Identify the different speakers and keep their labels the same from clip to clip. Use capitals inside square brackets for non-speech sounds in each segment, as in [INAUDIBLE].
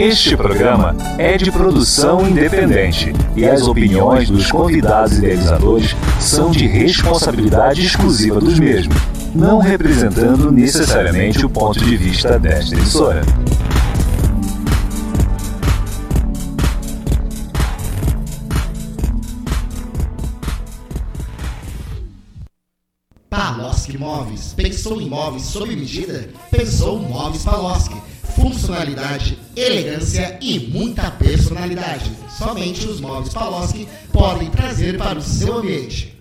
Speaker 1: Este programa é de produção independente e as opiniões dos convidados idealizadores são de responsabilidade exclusiva dos mesmos, não representando necessariamente o ponto de vista desta emissora.
Speaker 2: Paloski Móveis. Pensou em móveis sob medida? Muita personalidade. Somente os móveis Paloski podem trazer para o seu ambiente.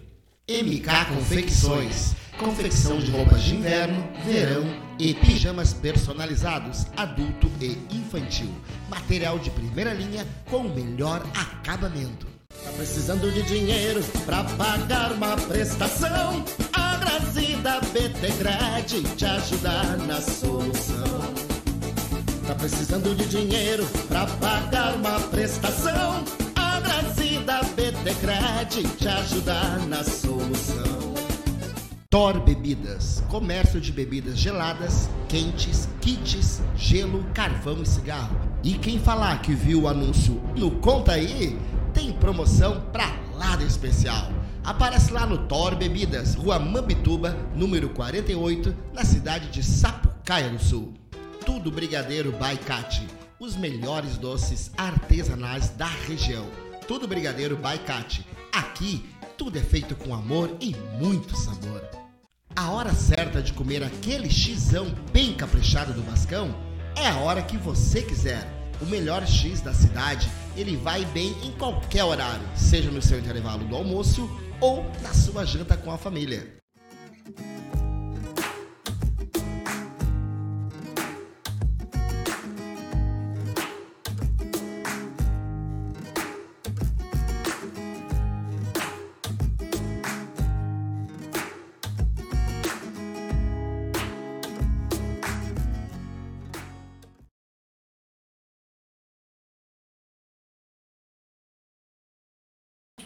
Speaker 2: MK Confecções. Confecção de roupas de inverno, verão e pijamas personalizados, adulto e infantil. Material de primeira linha com o melhor acabamento. Tá precisando de dinheiro pra pagar uma prestação? A Grazida BT te ajudar na solução. Tá precisando de dinheiro pra pagar uma prestação? A Grazida BT te ajudar na solução. Thor Bebidas, comércio de bebidas geladas, quentes, kits, gelo, carvão e cigarro. E quem falar que viu o anúncio no Conta aí, tem promoção pra lá de especial. Aparece lá no Thor Bebidas, Rua Mambituba, número 48, na cidade de Sapucaia do Sul. Tudo Brigadeiro Baicate, os melhores doces artesanais da região. Tudo Brigadeiro Baicate. Aqui, tudo é feito com amor e muito sabor. A hora certa de comer aquele xizão bem caprichado do Vascão é a hora que você quiser. O melhor X da cidade, ele vai bem em qualquer horário, seja no seu intervalo do almoço ou na sua janta com a família.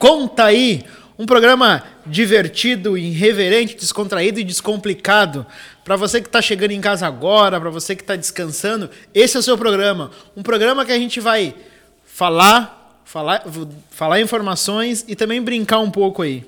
Speaker 3: Conta aí, um programa divertido, irreverente, descontraído e descomplicado. Para você que está chegando em casa agora, para você que está descansando, esse é o seu programa. Um programa que a gente vai falar, falar, falar informações e também brincar um pouco aí.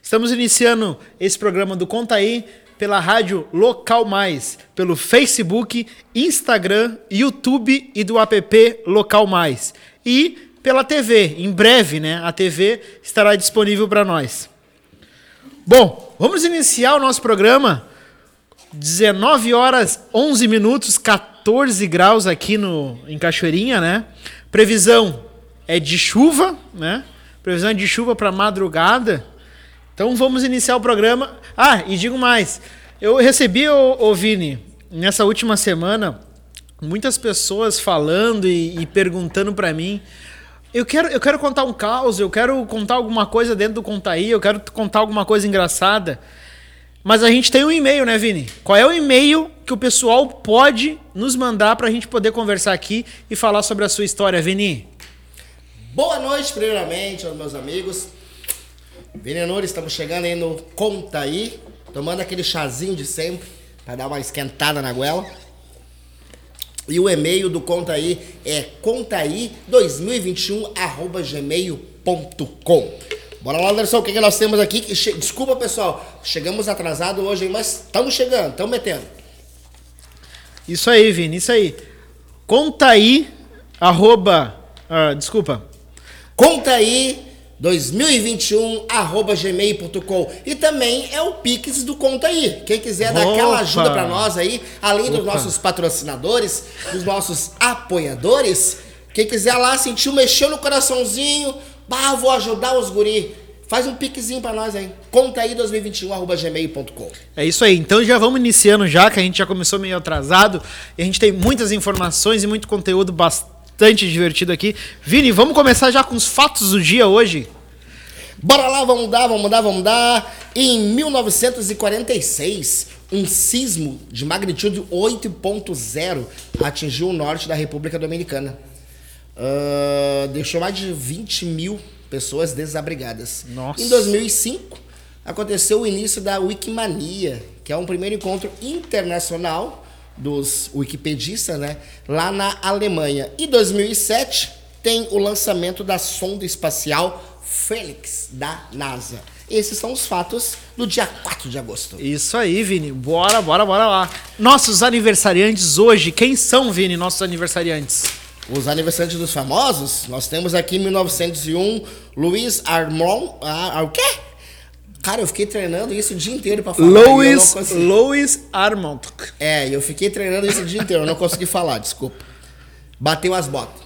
Speaker 3: Estamos iniciando esse programa do Conta aí pela rádio Local Mais, pelo Facebook, Instagram, YouTube e do app Local Mais. E pela TV. Em breve, né? A TV estará disponível para nós. Bom, vamos iniciar o nosso programa. 19 horas 11 minutos, 14 graus aqui no em Cachoeirinha, né? Previsão é de chuva, né? Previsão de chuva para madrugada. Então vamos iniciar o programa. Ah, e digo mais. Eu recebi, ô, ô Vini, nessa última semana, muitas pessoas falando e, e perguntando para mim eu quero, eu quero contar um caos, eu quero contar alguma coisa dentro do Contaí, eu quero contar alguma coisa engraçada. Mas a gente tem um e-mail, né, Vini? Qual é o e-mail que o pessoal pode nos mandar para a gente poder conversar aqui e falar sobre a sua história, Vini?
Speaker 2: Boa noite, primeiramente, aos meus amigos. Vini Nunes, estamos chegando aí no Contaí, tomando aquele chazinho de sempre, para dar uma esquentada na goela. E o e-mail do Conta aí é contaí2021@gmail.com. Bora lá, Anderson, o que, que nós temos aqui? Desculpa, pessoal, chegamos atrasado hoje, hein, mas estamos chegando, estamos metendo.
Speaker 3: Isso aí, Vini, isso aí. Contaí, arroba, ah, desculpa.
Speaker 2: Contaí 2021@gmail.com e também é o Pix do Conta aí. Quem quiser Opa. dar aquela ajuda para nós aí, além dos Opa. nossos patrocinadores, dos nossos apoiadores, quem quiser lá sentiu mexeu no coraçãozinho, bah, vou ajudar os guri. Faz um piquezinho para nós aí. Conta aí 2021@gmail.com.
Speaker 3: É isso aí. Então já vamos iniciando já, que a gente já começou meio atrasado e a gente tem muitas informações e muito conteúdo bastante bastante divertido aqui. Vini, vamos começar já com os fatos do dia hoje?
Speaker 2: Bora lá, vamos dar, vamos dar, vamos dar. Em 1946, um sismo de magnitude 8.0 atingiu o norte da República Dominicana. Uh, deixou mais de 20 mil pessoas desabrigadas.
Speaker 3: Nossa.
Speaker 2: Em 2005, aconteceu o início da Wikimania, que é um primeiro encontro internacional dos wikipedistas, né? Lá na Alemanha. E 2007 tem o lançamento da sonda espacial Fênix da NASA. Esses são os fatos do dia 4 de agosto.
Speaker 3: Isso aí, Vini. Bora, bora, bora lá. Nossos aniversariantes hoje, quem são, Vini, nossos aniversariantes?
Speaker 2: Os aniversariantes dos famosos, nós temos aqui em 1901 Luiz Armand. Ah, o quê? Cara, eu fiquei treinando isso o dia inteiro pra falar.
Speaker 3: Louis, Louis Armand.
Speaker 2: É, eu fiquei treinando isso o dia inteiro, eu não consegui falar, desculpa. Bateu as botas.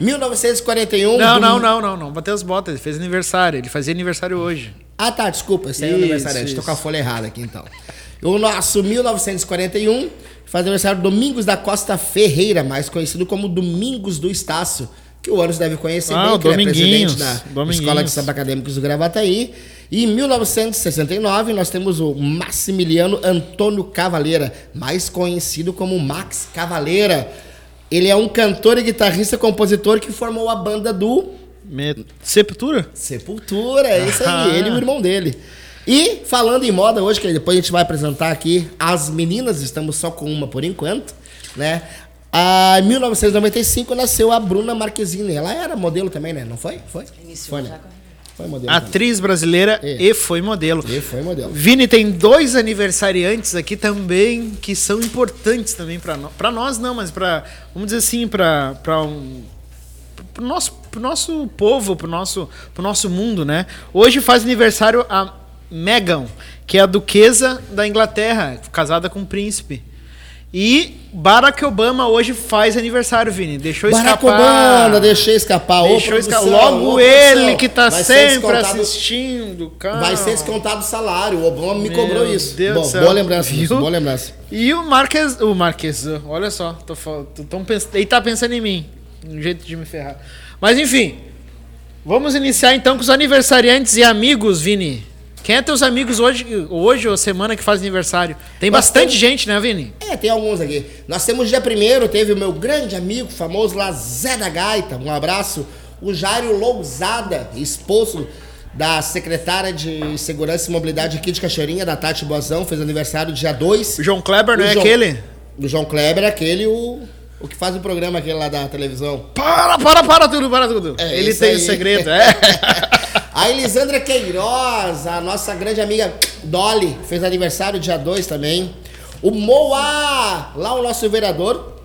Speaker 2: 1941.
Speaker 3: Não, do... não, não, não, não. Bateu as botas, ele fez aniversário. Ele fazia aniversário hoje.
Speaker 2: Ah, tá, desculpa, esse é o aniversário. Estou com a folha errada aqui então. O nosso 1941 faz aniversário Domingos da Costa Ferreira, mais conhecido como Domingos do Estácio, que o Anos deve conhecer
Speaker 3: ah,
Speaker 2: bem, que ele é presidente
Speaker 3: da
Speaker 2: Escola de Samba Acadêmicos do Gravataí. E em 1969 nós temos o Maximiliano Antônio Cavaleira, mais conhecido como Max Cavaleira ele é um cantor e guitarrista compositor que formou a banda do
Speaker 3: Me... Sepultura?
Speaker 2: Sepultura, é isso aí, ele e o irmão dele. E falando em moda hoje, que depois a gente vai apresentar aqui as meninas, estamos só com uma por enquanto, né? Ah, em 1995 nasceu a Bruna Marquezine. Ela era modelo também, né? Não foi? Foi?
Speaker 4: Iniciou
Speaker 2: foi, né?
Speaker 4: já
Speaker 3: foi modelo. Atriz também. brasileira é. e foi modelo.
Speaker 2: E foi modelo.
Speaker 3: Vini tem dois aniversariantes aqui também que são importantes também para nós. Para nós não, mas para vamos dizer assim, para para um pro nosso pro nosso povo, pro nosso pro nosso mundo, né? Hoje faz aniversário a Meghan, que é a duquesa da Inglaterra, casada com o príncipe. E Barack Obama hoje faz aniversário, Vini. Deixou
Speaker 2: Barack
Speaker 3: escapar.
Speaker 2: Barack Obama deixou escapar.
Speaker 3: Deixou escapar. Logo ele que tá sempre assistindo, cara.
Speaker 2: Vai ser descontado o salário. O Obama me Meu cobrou isso. Deus Bom, boa lembrança, Viu? boa lembrança.
Speaker 3: E o Marques, o Marques, olha só, tô, tô, tô, ele tá pensando em mim. Um jeito de me ferrar. Mas enfim, vamos iniciar então com os aniversariantes e amigos, Vini. Quem é teus amigos hoje, hoje ou semana que faz aniversário? Tem Nós bastante temos... gente, né, Vini?
Speaker 2: É, tem alguns aqui. Nós temos dia primeiro, teve o meu grande amigo, famoso lá, Zé da Gaita. Um abraço. O Jairo Lousada, esposo da secretária de Segurança e Mobilidade aqui de Cachoeirinha, da Tati Boazão, fez aniversário dia 2.
Speaker 3: O João Kleber não
Speaker 2: o
Speaker 3: é
Speaker 2: João...
Speaker 3: aquele?
Speaker 2: O João Kleber é aquele, o, o que faz o programa aquele lá da televisão.
Speaker 3: Para, para, para tudo, para tudo. É, Ele tem o segredo, [LAUGHS] é.
Speaker 2: A Elisandra Queiroz, a nossa grande amiga Dolly, fez aniversário dia 2 também. O Moa, lá o nosso vereador,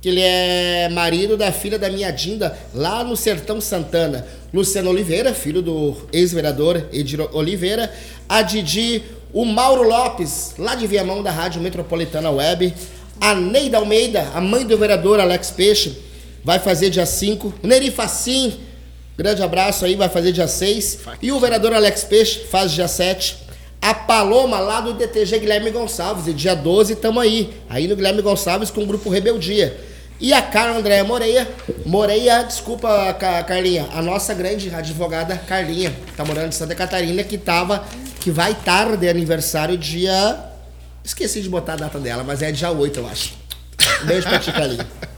Speaker 2: que ele é marido da filha da minha Dinda, lá no Sertão Santana. Luciano Oliveira, filho do ex-vereador Edir Oliveira. A Didi, o Mauro Lopes, lá de Viamão, da Rádio Metropolitana Web. A Neida Almeida, a mãe do vereador Alex Peixe, vai fazer dia 5. Neri Facim, Grande abraço aí, vai fazer dia 6. E o vereador Alex Peixe faz dia 7. A Paloma lá do DTG Guilherme Gonçalves, e dia 12 tamo aí. Aí no Guilherme Gonçalves com o grupo Rebeldia. E a Carla Andréia Moreia, Moreia, desculpa, Carlinha, a nossa grande advogada Carlinha, que tá morando em Santa Catarina, que tava, que vai estar de aniversário dia. Esqueci de botar a data dela, mas é dia 8, eu acho. Beijo pra ti, Carlinha. [LAUGHS]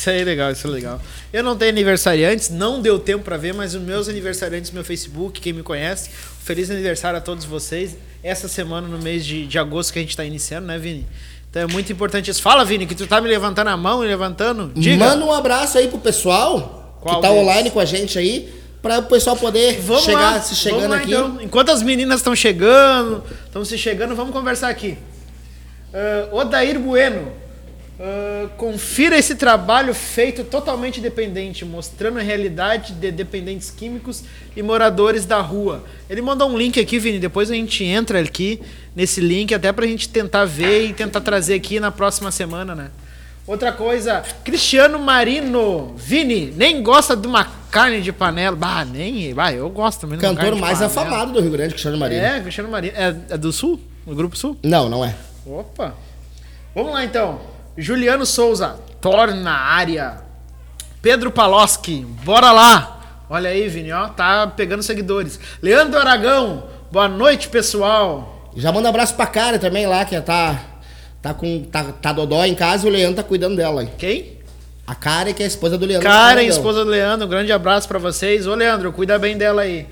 Speaker 3: Isso aí é legal, isso é legal. Eu não tenho aniversariantes, não deu tempo para ver, mas os meus aniversariantes no meu Facebook, quem me conhece, feliz aniversário a todos vocês. Essa semana, no mês de, de agosto que a gente está iniciando, né, Vini? Então é muito importante isso. Fala, Vini, que tu tá me levantando a mão e levantando. Diga.
Speaker 2: Manda um abraço aí pro pessoal Qual que tá deles? online com a gente aí, para o pessoal poder
Speaker 3: vamos
Speaker 2: chegar
Speaker 3: lá,
Speaker 2: se chegando
Speaker 3: lá,
Speaker 2: aqui.
Speaker 3: Então. Enquanto as meninas estão chegando, estão se chegando, vamos conversar aqui. Uh, Odair Bueno, Uh, confira esse trabalho feito totalmente dependente, mostrando a realidade de dependentes químicos e moradores da rua. Ele mandou um link aqui, Vini, depois a gente entra aqui nesse link, até pra gente tentar ver e tentar trazer aqui na próxima semana, né? Outra coisa, Cristiano Marino, Vini, nem gosta de uma carne de panela. Bah, nem. Bah, eu gosto mesmo.
Speaker 2: Cantor mais afamado do Rio Grande, Cristiano Marino.
Speaker 3: É, Cristiano Marino. É, é do Sul? Do Grupo Sul?
Speaker 2: Não, não é.
Speaker 3: Opa. Vamos lá então. Juliano Souza, torna área. Pedro Paloski, bora lá. Olha aí, Vini, ó, tá pegando seguidores. Leandro Aragão, boa noite, pessoal.
Speaker 2: Já manda um abraço pra cara também lá, que tá, tá com tá, tá dodó em casa e o Leandro tá cuidando dela.
Speaker 3: Quem?
Speaker 2: A Karen, que é a esposa do Leandro.
Speaker 3: Karen, esposa do Leandro, um grande abraço para vocês. Ô, Leandro, cuida bem dela aí.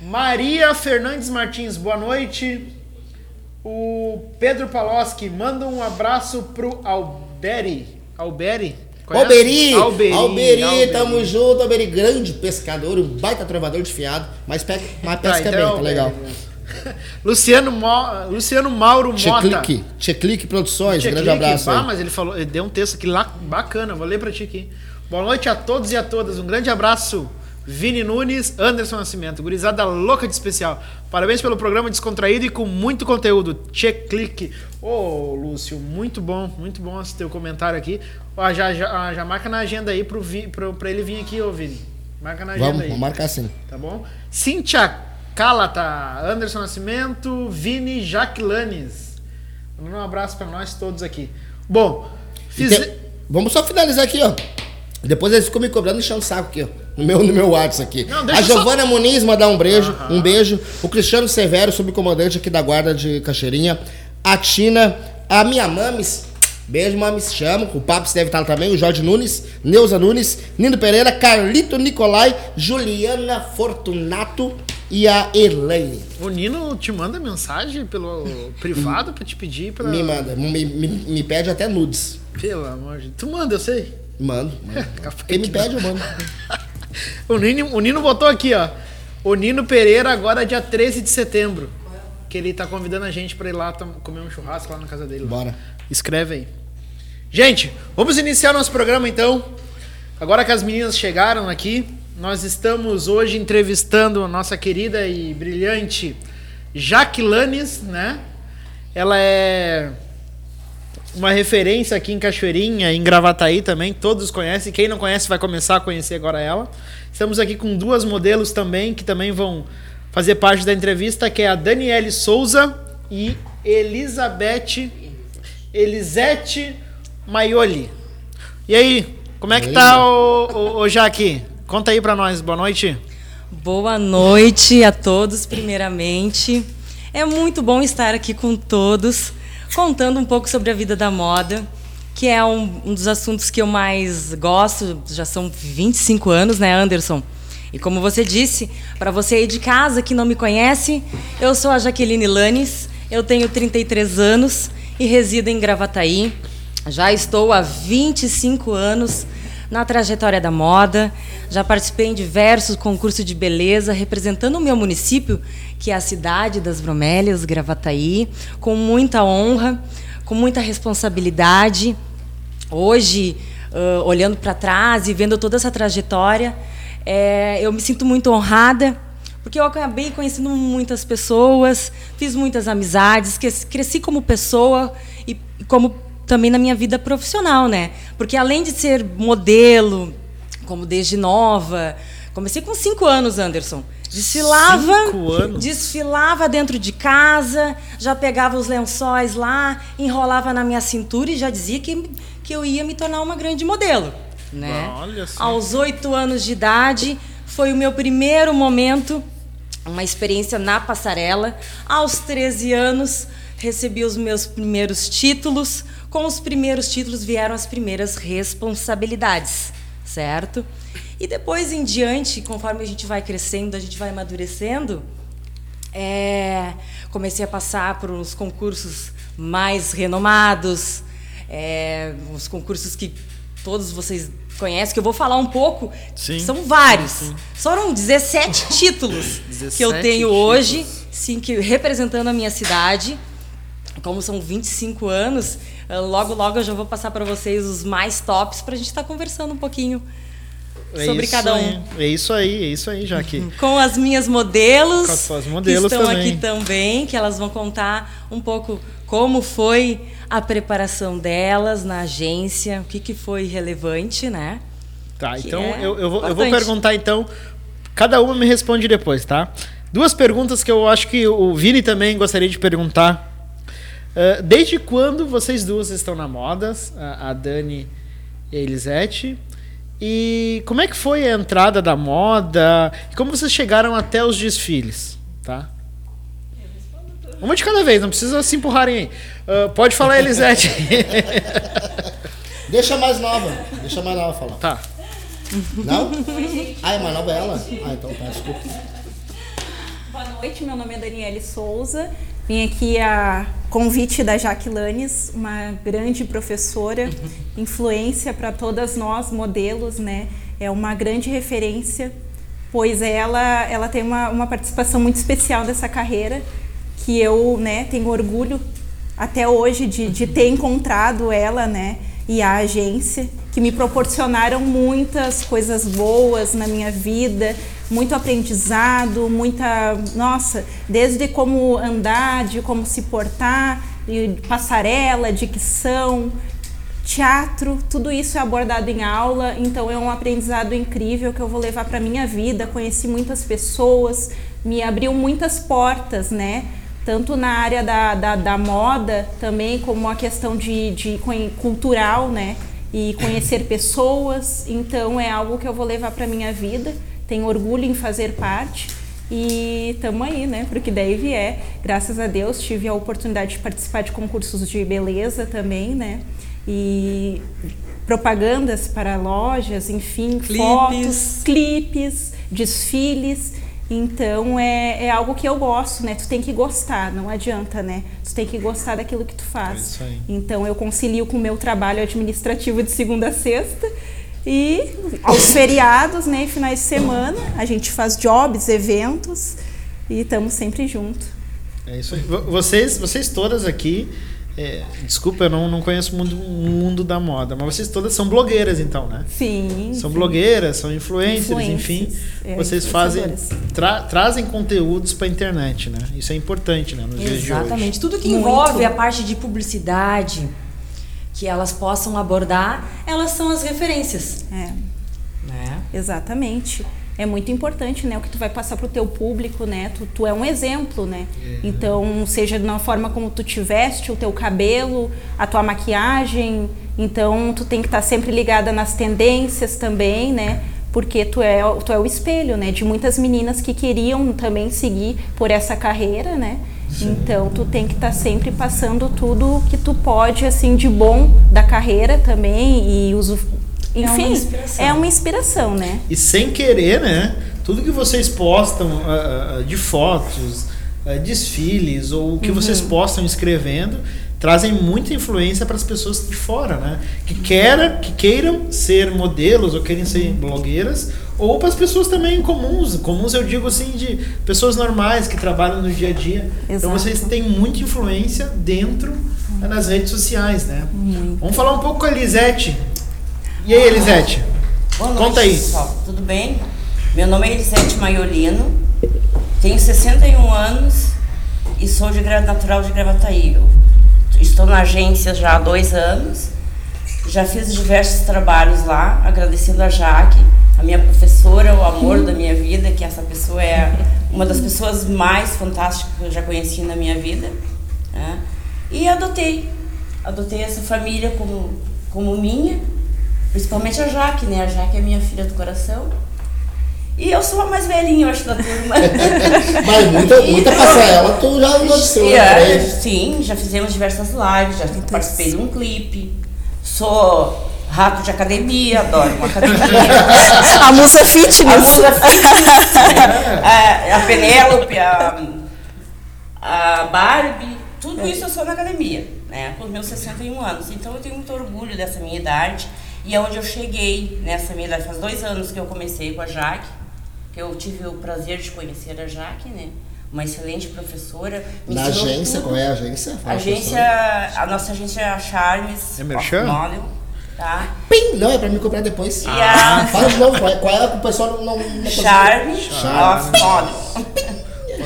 Speaker 3: Maria Fernandes Martins, boa noite. O Pedro Paloski manda um abraço pro Alberi. Alberi?
Speaker 2: Alberi,
Speaker 3: Alberi,
Speaker 2: Alberi,
Speaker 3: Alberi.
Speaker 2: tamo junto, Alberi, grande pescador, um baita trovador de fiado, mas, pe mas
Speaker 3: Tá,
Speaker 2: pesca
Speaker 3: então é
Speaker 2: bem, tá legal. [LAUGHS]
Speaker 3: Luciano, Mo... Luciano Mauro Mota.
Speaker 2: Tcheclique, Tcheclique Produções,
Speaker 3: Tchê
Speaker 2: grande abraço
Speaker 3: Ah, mas ele falou, ele deu um texto aqui lá bacana, vou ler pra ti aqui. Boa noite a todos e a todas. Um grande abraço. Vini Nunes, Anderson Nascimento, gurizada louca de especial. Parabéns pelo programa descontraído e com muito conteúdo. Tchê clique. Ô, Lúcio, muito bom, muito bom esse teu comentário aqui. Ó, já, já, já marca na agenda aí pro, Vi- pro, pra ele vir aqui, ô Vini. Marca na agenda
Speaker 2: Vamos,
Speaker 3: aí.
Speaker 2: vamos marcar sim.
Speaker 3: Tá bom? Cíntia Calata, Anderson Nascimento, Vini Jaquilanes. Um abraço pra nós todos aqui. Bom, fiz...
Speaker 2: Vamos só finalizar aqui, ó. Depois eles ficam me cobrando e enchendo o saco aqui, ó. No meu, no meu WhatsApp aqui.
Speaker 3: Não,
Speaker 2: a
Speaker 3: só-
Speaker 2: Giovana Muniz mandar um beijo, um beijo. O Cristiano Severo, subcomandante aqui da guarda de Caixeirinha. A Tina, a minha mames. Beijo, mames, chamo. O Papo deve estar lá também. O Jorge Nunes, Neuza Nunes, Nino Pereira, Carlito Nicolai, Juliana Fortunato e a Elaine.
Speaker 3: O Nino te manda mensagem pelo privado pra te pedir pra...
Speaker 2: Me manda, me, me, me pede até nudes.
Speaker 3: Pelo amor de Tu manda, eu sei.
Speaker 2: Mando. mando. Quem me pede, eu mando. [LAUGHS]
Speaker 3: O Nino, o Nino botou aqui, ó. O Nino Pereira agora é dia 13 de setembro. Que ele tá convidando a gente pra ir lá comer um churrasco lá na casa dele. lá.
Speaker 2: Bora.
Speaker 3: Escreve aí. Gente, vamos iniciar nosso programa então. Agora que as meninas chegaram aqui, nós estamos hoje entrevistando a nossa querida e brilhante Jaquilanes, né? Ela é uma referência aqui em Cachoeirinha, em Gravataí também, todos conhecem. Quem não conhece vai começar a conhecer agora ela. Estamos aqui com duas modelos também, que também vão fazer parte da entrevista, que é a Daniele Souza e Elizabeth Elisete Maioli. E aí, como é que tá o, o, o Jaque? Conta aí pra nós, boa noite.
Speaker 4: Boa noite a todos, primeiramente. É muito bom estar aqui com todos, contando um pouco sobre a vida da moda, que é um, um dos assuntos que eu mais gosto. Já são 25 anos, né, Anderson? E como você disse, para você aí de casa que não me conhece, eu sou a Jaqueline Lanes, eu tenho 33 anos e resido em Gravataí. Já estou há 25 anos na trajetória da moda. Já participei em diversos concursos de beleza, representando o meu município, que é a cidade das Bromélias, Gravataí, com muita honra, com muita responsabilidade. Hoje, ãh, olhando para trás e vendo toda essa trajetória, é, eu me sinto muito honrada, porque eu acabei conhecendo muitas pessoas, fiz muitas amizades, cres- cresci como pessoa e como também na minha vida profissional, né? Porque além de ser modelo, como desde nova, comecei com cinco anos, Anderson. Desfilava, desfilava dentro de casa, já pegava os lençóis lá, enrolava na minha cintura e já dizia que, que eu ia me tornar uma grande modelo. Né?
Speaker 3: Olha só.
Speaker 4: Aos oito anos de idade, foi o meu primeiro momento, uma experiência na passarela. Aos 13 anos, recebi os meus primeiros títulos. Com os primeiros títulos vieram as primeiras responsabilidades, certo? E depois em diante, conforme a gente vai crescendo, a gente vai amadurecendo, é, comecei a passar por uns concursos mais renomados, é, uns concursos que todos vocês conhecem, que eu vou falar um pouco.
Speaker 3: Sim.
Speaker 4: São vários. Foram 17 [LAUGHS] títulos que eu
Speaker 3: 17
Speaker 4: tenho
Speaker 3: títulos.
Speaker 4: hoje, sim, que representando a minha cidade. Como são 25 anos, eh, logo logo eu já vou passar para vocês os mais tops para a gente estar conversando um pouquinho
Speaker 3: É
Speaker 4: sobre cada um.
Speaker 3: aí. É isso aí, é isso aí, Jaque. [LAUGHS]
Speaker 4: Com as minhas modelos,
Speaker 3: Com as suas modelos
Speaker 4: que estão
Speaker 3: também.
Speaker 4: aqui também, que elas vão contar um pouco como foi a preparação delas na agência, o que, que foi relevante, né?
Speaker 3: Tá,
Speaker 4: Que
Speaker 3: então
Speaker 4: é
Speaker 3: eu, eu, vou, eu vou perguntar então. Cada uma me responde depois, tá? Duas perguntas que eu acho que o Vini também gostaria de perguntar. Ah, desde quando vocês duas estão na moda, a, a Dani e a Elisete? E como é que foi a entrada da moda? E como vocês chegaram até os desfiles, tá? Uma de cada vez, não precisa se empurrarem aí. Ah, pode falar, Elisete. [LAUGHS]
Speaker 2: Deixa a mais nova. Deixa a mais nova falar.
Speaker 3: tá.
Speaker 2: Não? Ah, é mais nova ela? Ah, então tá, desculpa.
Speaker 5: Boa noite, meu nome é Daniele Souza, Vim aqui a convite da Jaque Lanes, uma grande professora, influência para todas nós, modelos, né? É uma grande referência, pois ela, ela tem uma, uma participação muito especial nessa carreira, que eu né, tenho orgulho até hoje de, de ter encontrado ela, né? E a agência, que me proporcionaram muitas coisas boas na minha vida, muito aprendizado, muita, nossa, desde como andar, de como se portar, de passarela, dicção, teatro, tudo isso é abordado em aula, então é um aprendizado incrível que eu vou levar para minha vida. Conheci muitas pessoas, me abriu muitas portas, né? Tanto na área da, da, da moda também, como a questão de, de cultural, né? E conhecer pessoas, então é algo que eu vou levar para minha vida tenho orgulho em fazer parte e estamos aí, né? Porque daí vier. Graças a Deus tive a oportunidade de participar de concursos de beleza também, né? E propagandas para lojas, enfim, clipes. fotos, clipes, desfiles. Então é, é algo que eu gosto, né? Tu tem que gostar, não adianta, né? Tu tem que gostar daquilo que tu faz. É então eu concilio com o meu trabalho administrativo de segunda a sexta e aos feriados, né, finais de semana, a gente faz jobs, eventos e estamos sempre juntos.
Speaker 3: É isso aí. Vocês, vocês todas aqui, é, desculpa, eu não, não conheço o mundo, mundo da moda, mas vocês todas são blogueiras então, né?
Speaker 5: Sim.
Speaker 3: São sim. blogueiras, são influencers, influencers enfim. É, vocês fazem, tra, trazem conteúdos para a internet, né? Isso é importante, né? Nos
Speaker 4: Exatamente.
Speaker 3: dias de hoje.
Speaker 4: Exatamente. Tudo que envolve Muito. a parte de publicidade, que elas possam abordar, elas são as referências.
Speaker 5: É. Né? Exatamente. É muito importante, né, o que tu vai passar para o teu público, né? Tu, tu é um exemplo, né? É. Então, seja na forma como tu te veste, o teu cabelo, a tua maquiagem, então tu tem que estar tá sempre ligada nas tendências também, né? Porque tu é, tu é o espelho, né, de muitas meninas que queriam também seguir por essa carreira, né? Então tu tem que estar tá sempre passando tudo que tu pode assim de bom da carreira também e uso enfim, é uma, é uma inspiração, né?
Speaker 3: E sem querer, né? Tudo que vocês postam uh, de fotos, uh, desfiles ou o que uhum. vocês postam escrevendo trazem muita influência para as pessoas de fora, né? Que queiram, que queiram ser modelos ou querem ser blogueiras ou para as pessoas também comuns, comuns eu digo assim de pessoas normais que trabalham no dia a dia. Então, Exato. Então vocês têm muita influência dentro uhum. nas redes sociais, né? Muito. Vamos falar um pouco com a Elisete. E aí, Elisete?
Speaker 6: Boa noite, Conta aí. Pessoal. Tudo bem? Meu nome é Elisete Maiolino, tenho 61 anos e sou de natural de Gravataí. estou na agência já há dois anos. Já fiz diversos trabalhos lá, agradecendo a Jaque a minha professora, o amor da minha vida, que essa pessoa é uma das pessoas mais fantásticas que eu já conheci na minha vida. Né? E adotei. Adotei essa família como, como minha, principalmente a Jaque, né? A Jaque é minha filha do coração. E eu sou a mais velhinha, eu acho, da turma. [LAUGHS]
Speaker 2: Mas muita, muita passarela tu já aconteceu,
Speaker 6: né? Sim, já fizemos diversas lives, já participei de um clipe. Sou rato de academia, adoro uma academia. [LAUGHS]
Speaker 5: a musa fitness. A musa fitness.
Speaker 6: a, a Penélope, a, a Barbie, tudo isso eu sou na academia, né? Com os meus 61 anos. Então eu tenho muito orgulho dessa minha idade. E é onde eu cheguei nessa minha idade. Faz dois anos que eu comecei com a Jaque, que eu tive o prazer de conhecer a Jaque, né? Uma excelente professora.
Speaker 2: Na agência, tudo. qual é a agência?
Speaker 6: Fala agência, a nossa agência é a Charmes.
Speaker 3: É Merchan?
Speaker 6: Tá?
Speaker 2: Pim! Não, é pra me comprar depois. Ah. Fala de novo, qual é, qual é o pessoal não. não
Speaker 6: Charme, Charme.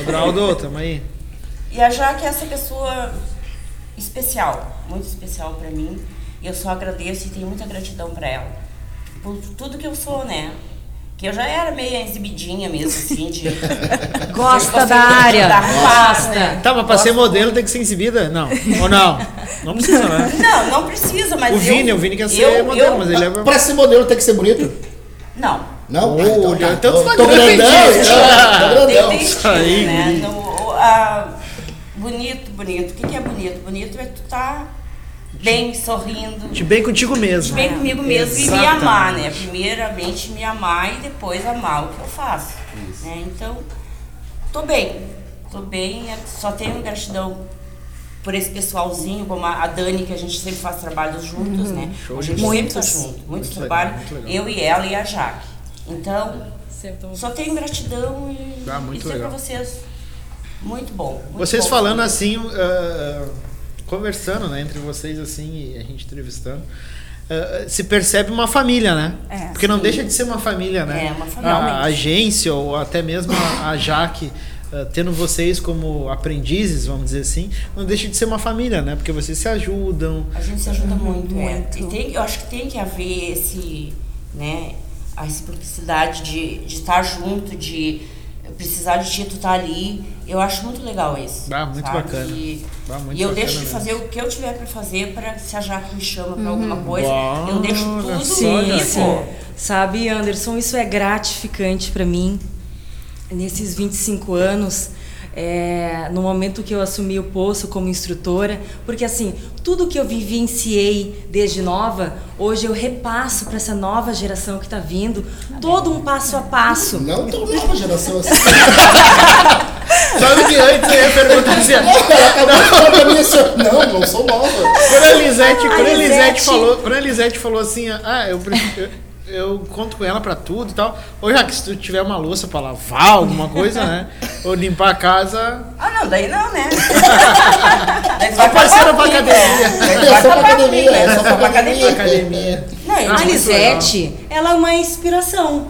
Speaker 3: Model. tamo aí.
Speaker 6: E a Jaque é essa pessoa especial, muito especial pra mim. E eu só agradeço e tenho muita gratidão pra ela. Por tudo que eu sou, né? Que eu já era meio exibidinha mesmo, assim, de. [LAUGHS]
Speaker 4: Gosta da área. Da gosta. Né?
Speaker 3: Tá, mas pra ser modelo tem que ser exibida? Não. Ou não? Não precisa, né?
Speaker 6: Não, não precisa, mas.
Speaker 3: O Vini, o Vini quer ser eu, modelo, eu, mas ele é.
Speaker 2: Pra ser modelo tem que ser bonito?
Speaker 6: Não.
Speaker 2: Não?
Speaker 3: Oh, então, então
Speaker 2: tô, tô grandão,
Speaker 6: tô grandão. Tem, tem aí, né? No, a, bonito, bonito. O que, que é bonito? Bonito é tu tá bem, sorrindo.
Speaker 3: De bem contigo mesmo.
Speaker 6: De bem comigo mesmo Exatamente. e me amar, né? Primeiramente me amar e depois amar o que eu faço. Né? Então, tô bem. Tô bem, é, só tenho gratidão por esse pessoalzinho, como a Dani, que a gente sempre faz trabalhos juntos, uhum. né? Show a gente muito sempre tá junto, muito, muito trabalho, legal, eu e ela e a Jaque. Então, só tenho gratidão e ah, muito dizer para vocês, muito bom. Muito
Speaker 3: vocês
Speaker 6: bom,
Speaker 3: falando assim, uh, conversando, né, entre vocês assim, e a gente entrevistando, Uh, se percebe uma família, né? É, Porque não sim. deixa de ser uma família, né?
Speaker 6: É, uma família.
Speaker 3: A, a agência ou até mesmo a, a Jaque uh, tendo vocês como aprendizes, vamos dizer assim, não deixa de ser uma família, né? Porque vocês se ajudam.
Speaker 6: A gente se ajuda muito, muito. É. E tem, eu acho que tem que haver esse, né, a reciprocidade de, de estar junto, de precisar de ti, tu tá ali. Eu acho muito legal isso.
Speaker 3: Ah, muito sabe? bacana. E,
Speaker 6: ah, muito e eu deixo de fazer o que eu tiver para fazer para se a Jaque me chama para alguma uhum. coisa. eu deixo tudo
Speaker 4: sim, sim. Sabe, Anderson, isso é gratificante para mim nesses 25 anos, é, no momento que eu assumi o posto como instrutora, porque assim, tudo que eu vivenciei desde nova, hoje eu repasso para essa nova geração que está vindo, todo um passo a passo.
Speaker 2: Não tão nova geração assim. [LAUGHS]
Speaker 3: Sabe que antes eu ia perguntar assim,
Speaker 2: não, não sou nova.
Speaker 3: Quando a Elisete, quando a Elisete falou, quando a Elisete falou assim, ah, eu prefiro eu conto com ela pra tudo e tal. Ou já que se tu tiver uma louça pra lavar, alguma coisa, né? [LAUGHS] Ou limpar a casa.
Speaker 6: Ah, não, daí não, né? [LAUGHS]
Speaker 3: daí vai parceira pra academia.
Speaker 2: É só pra academia, é só pra academia.
Speaker 3: academia.
Speaker 4: Não, a Lisete, ela é uma inspiração.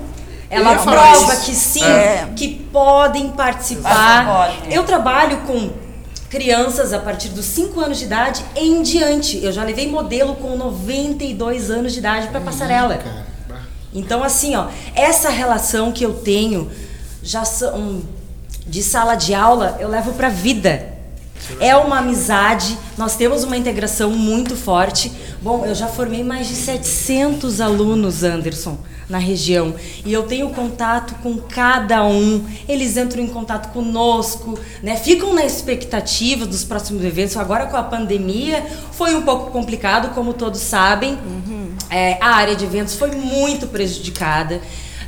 Speaker 4: Ela prova que sim, é. que podem participar. Pode, é. Eu trabalho com crianças a partir dos 5 anos de idade em diante. Eu já levei modelo com 92 anos de idade para passarela. Então, assim, ó, essa relação que eu tenho já são de sala de aula, eu levo para vida. É uma amizade, nós temos uma integração muito forte. Bom, eu já formei mais de 700 alunos, Anderson na região. E eu tenho contato com cada um, eles entram em contato conosco, né? ficam na expectativa dos próximos eventos. Agora com a pandemia foi um pouco complicado, como todos sabem. Uhum. É, a área de eventos foi muito prejudicada.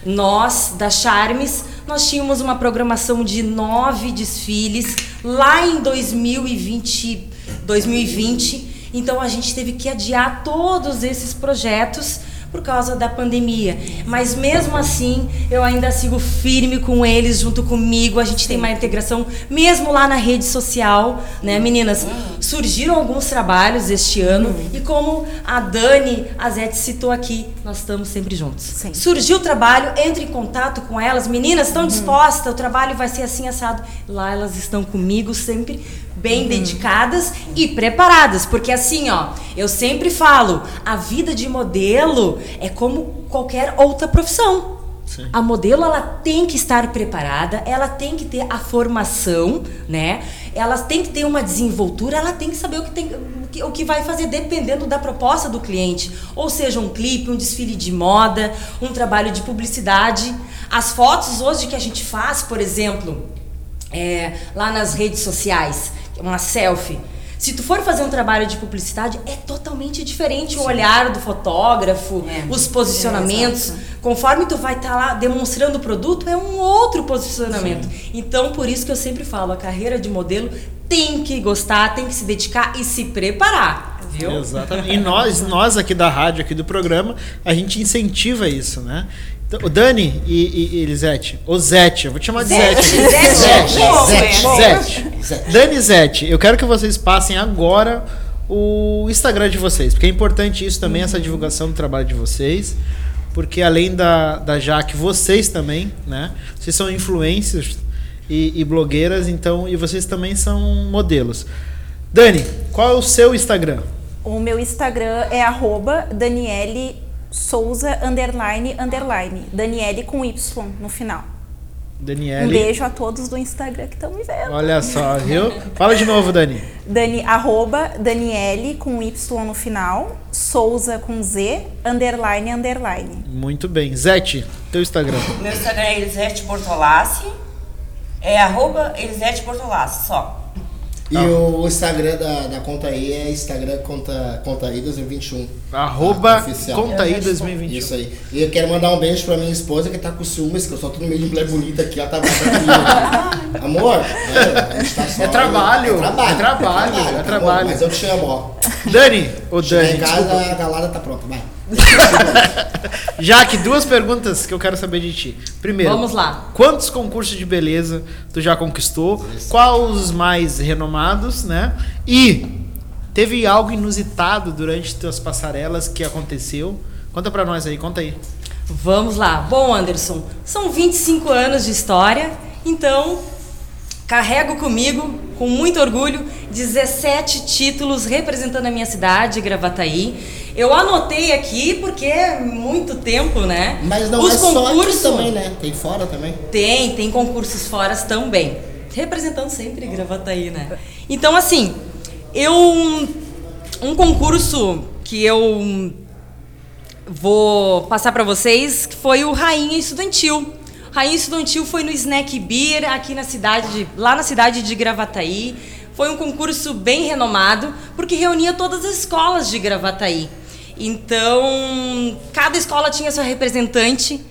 Speaker 4: Nós, da Charmes, nós tínhamos uma programação de nove desfiles lá em 2020, 2020. Então a gente teve que adiar todos esses projetos por causa da pandemia. Mas mesmo assim, eu ainda sigo firme com eles, junto comigo. A gente tem uma integração, mesmo lá na rede social, né, meninas? Surgiram alguns trabalhos este ano uhum. e como a Dani, a Zete citou aqui, nós estamos sempre juntos. Sim. Surgiu o trabalho, entre em contato com elas. Meninas, estão uhum. dispostas? O trabalho vai ser assim assado. Lá elas estão comigo sempre bem uhum. dedicadas e preparadas, porque assim, ó, eu sempre falo, a vida de modelo é como qualquer outra profissão. Sim. A modelo ela tem que estar preparada, ela tem que ter a formação, né? Ela tem que ter uma desenvoltura, ela tem que saber o que tem, o que, vai fazer dependendo da proposta do cliente, ou seja, um clipe, um desfile de moda, um trabalho de publicidade. As fotos hoje que a gente faz, por exemplo, é, lá nas redes sociais, uma selfie. Se tu for fazer um trabalho de publicidade, é totalmente diferente Sim. o olhar do fotógrafo, é. os posicionamentos. É, Conforme tu vai estar tá lá demonstrando o produto, é um outro posicionamento. Sim. Então, por isso que eu sempre falo, a carreira de modelo tem que gostar, tem que se dedicar e se preparar. Viu?
Speaker 3: Exatamente. E nós, nós aqui da rádio, aqui do programa, a gente incentiva isso, né? Então, o Dani e, e, Elisete, ou Zete, eu vou te chamar de Zete. Zete, Zete, Zete, Zete. Dani e Zete, eu quero que vocês passem agora o Instagram de vocês, porque é importante isso também, essa divulgação do trabalho de vocês, porque além da, da Jaque, vocês também, né? Vocês são influencers e, e blogueiras, então, e vocês também são modelos. Dani, qual é o seu Instagram?
Speaker 5: O meu Instagram é arroba Daniele Souza underline underline. Daniele com Y no final.
Speaker 3: Daniele.
Speaker 5: Um beijo a todos do Instagram que estão me vendo.
Speaker 3: Olha só, viu? Fala de novo, Dani.
Speaker 5: Dani, arroba Daniele com Y no final, Souza com Z, underline, underline.
Speaker 3: Muito bem. Zete, teu Instagram.
Speaker 6: Meu Instagram é Elisete Bortolassi. É arroba Elisete Bortolassi, só.
Speaker 2: E ah. o Instagram da, da conta aí é Instagram conta, conta aí 2021.
Speaker 3: Arroba ah, conta aí 2021.
Speaker 2: Isso aí. E eu quero mandar um beijo pra minha esposa que tá com ciúmes, que eu só tô no meio de mulher bonita aqui, ela tá batendo [LAUGHS] Amor, é,
Speaker 3: tá só, é, trabalho, é, trabalho. É trabalho. É trabalho. É trabalho.
Speaker 2: mas eu te chamo, ó.
Speaker 3: Dani, o Dani.
Speaker 2: Em casa, a galada tá pronta, vai. [LAUGHS]
Speaker 3: Jaque, duas perguntas que eu quero saber de ti. Primeiro,
Speaker 4: vamos lá.
Speaker 3: Quantos concursos de beleza tu já conquistou? Quais os mais renomados, né? E teve algo inusitado durante tuas passarelas que aconteceu? Conta pra nós aí, conta aí.
Speaker 4: Vamos lá. Bom, Anderson, são 25 anos de história, então carrego comigo, com muito orgulho, 17 títulos representando a minha cidade, Gravataí. Eu anotei aqui porque é muito tempo, né?
Speaker 2: Mas não Os é concursos só também, né? Tem fora também?
Speaker 4: Tem, tem concursos fora também. Representando sempre Gravataí, né? Então, assim, eu... Um concurso que eu vou passar para vocês foi o Rainha Estudantil. Rainha Estudantil foi no Snack Beer, aqui na cidade, de, lá na cidade de Gravataí. Foi um concurso bem renomado, porque reunia todas as escolas de Gravataí. Então, cada escola tinha sua representante.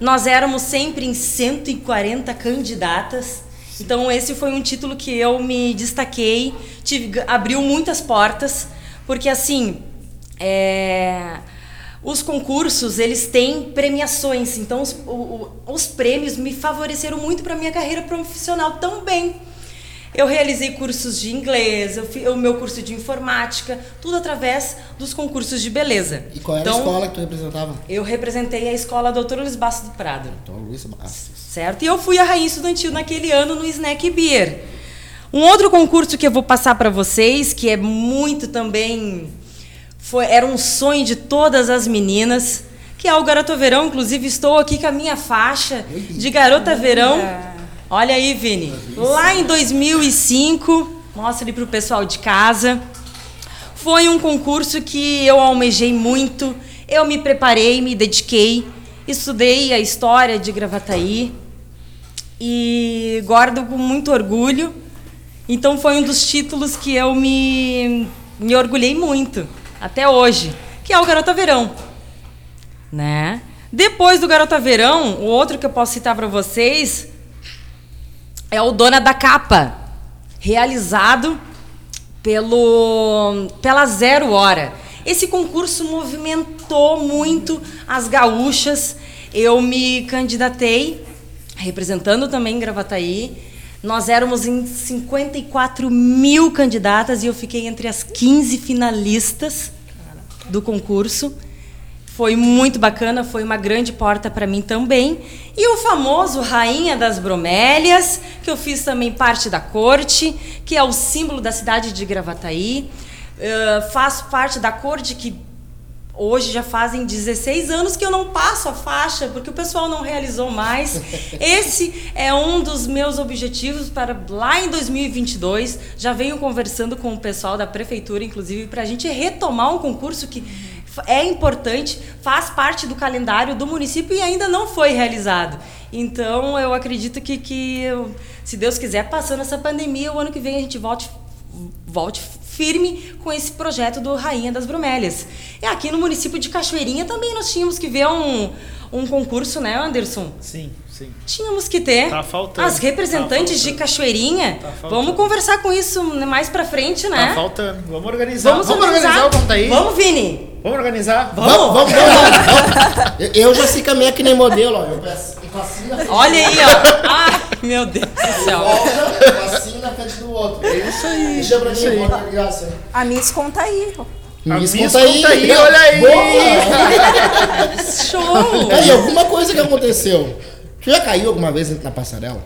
Speaker 4: Nós éramos sempre em 140 candidatas. Então, esse foi um título que eu me destaquei, tive, abriu muitas portas, porque assim, é, os concursos eles têm premiações, então os, o, os prêmios me favoreceram muito para minha carreira profissional também. Eu realizei cursos de inglês, eu fiz o meu curso de informática, tudo através dos concursos de beleza.
Speaker 2: E qual era então, a escola que tu representava?
Speaker 4: Eu representei a escola Doutor Luiz Bastos do Prado.
Speaker 2: Doutor Luiz Bastos.
Speaker 4: Certo? E eu fui a rainha estudantil naquele ano no Snack Beer. Um outro concurso que eu vou passar para vocês, que é muito também foi era um sonho de todas as meninas, que é o Garota Verão, inclusive estou aqui com a minha faixa de Garota Verão. Olha aí, Vini. Lá em 2005, mostra ali para o pessoal de casa. Foi um concurso que eu almejei muito. Eu me preparei, me dediquei, estudei a história de Gravataí e guardo com muito orgulho. Então foi um dos títulos que eu me, me orgulhei muito até hoje, que é o Garota Verão, né? Depois do Garota Verão, o outro que eu posso citar para vocês é o Dona da Capa, realizado pelo pela Zero Hora. Esse concurso movimentou muito as gaúchas. Eu me candidatei, representando também Gravataí. Nós éramos em 54 mil candidatas e eu fiquei entre as 15 finalistas do concurso. Foi muito bacana, foi uma grande porta para mim também. E o famoso Rainha das Bromélias, que eu fiz também parte da corte, que é o símbolo da cidade de Gravataí. Uh, faço parte da corte que Hoje já fazem 16 anos que eu não passo a faixa, porque o pessoal não realizou mais. [LAUGHS] Esse é um dos meus objetivos para lá em 2022. Já venho conversando com o pessoal da prefeitura, inclusive, para a gente retomar um concurso que é importante, faz parte do calendário do município e ainda não foi realizado. Então, eu acredito que, que se Deus quiser, passando essa pandemia, o ano que vem a gente volte, volte firme com esse projeto do Rainha das Bromélias. E aqui no município de Cachoeirinha também nós tínhamos que ver um, um concurso, né, Anderson?
Speaker 3: Sim, sim.
Speaker 4: Tínhamos que ter
Speaker 3: tá faltando,
Speaker 4: as representantes tá de Cachoeirinha. Tá Vamos conversar com isso mais pra frente, né?
Speaker 3: Tá faltando. Vamos organizar. Vamos, Vamos organizar. organizar o aí.
Speaker 4: Vamos, Vini.
Speaker 3: Vamos organizar?
Speaker 2: Vamos, vamos, vamos. vamos. [LAUGHS] Eu já sei caminhar que nem modelo, ó. Eu peço
Speaker 4: Olha aí, ó. Ai, meu Deus do céu.
Speaker 2: Assim na frente do outro. É isso aí. Deixa pra
Speaker 5: mim, aí. A Miss conta aí.
Speaker 3: A Miss, Miss conta, aí. aí, olha aí.
Speaker 2: Boa. [LAUGHS] Show. Aí, alguma coisa que aconteceu. Tu já caiu alguma vez na passarela?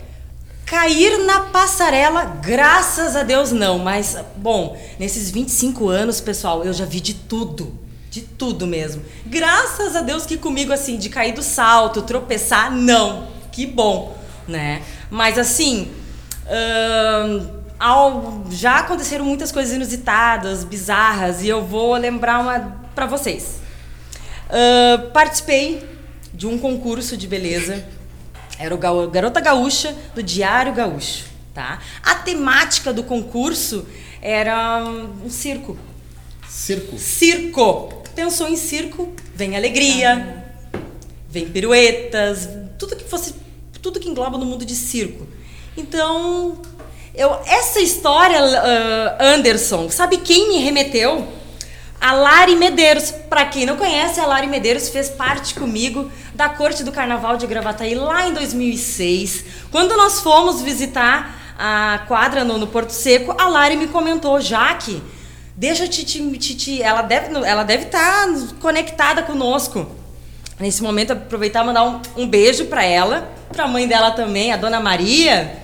Speaker 4: Cair na passarela, graças a Deus não, mas bom, nesses 25 anos, pessoal, eu já vi de tudo de tudo mesmo. Graças a Deus que comigo, assim, de cair do salto, tropeçar, não. Que bom, né? Mas assim, hum, ao, já aconteceram muitas coisas inusitadas, bizarras, e eu vou lembrar uma para vocês. Uh, participei de um concurso de beleza. Era o Garota Gaúcha do Diário Gaúcho. tá? A temática do concurso era um circo.
Speaker 2: Circo.
Speaker 4: Circo. Pensou em circo, vem alegria, vem piruetas, tudo que fosse, tudo que engloba no mundo de circo. Então, eu, essa história, uh, Anderson, sabe quem me remeteu? A Lari Medeiros. Para quem não conhece, a Lari Medeiros fez parte comigo da Corte do Carnaval de Gravataí lá em 2006. Quando nós fomos visitar a quadra no, no Porto Seco, a Lari me comentou, Jaque, deixa a Titi, Titi ela deve ela deve estar tá conectada conosco. Nesse momento, aproveitar e mandar um, um beijo para ela, para a mãe dela também, a Dona Maria.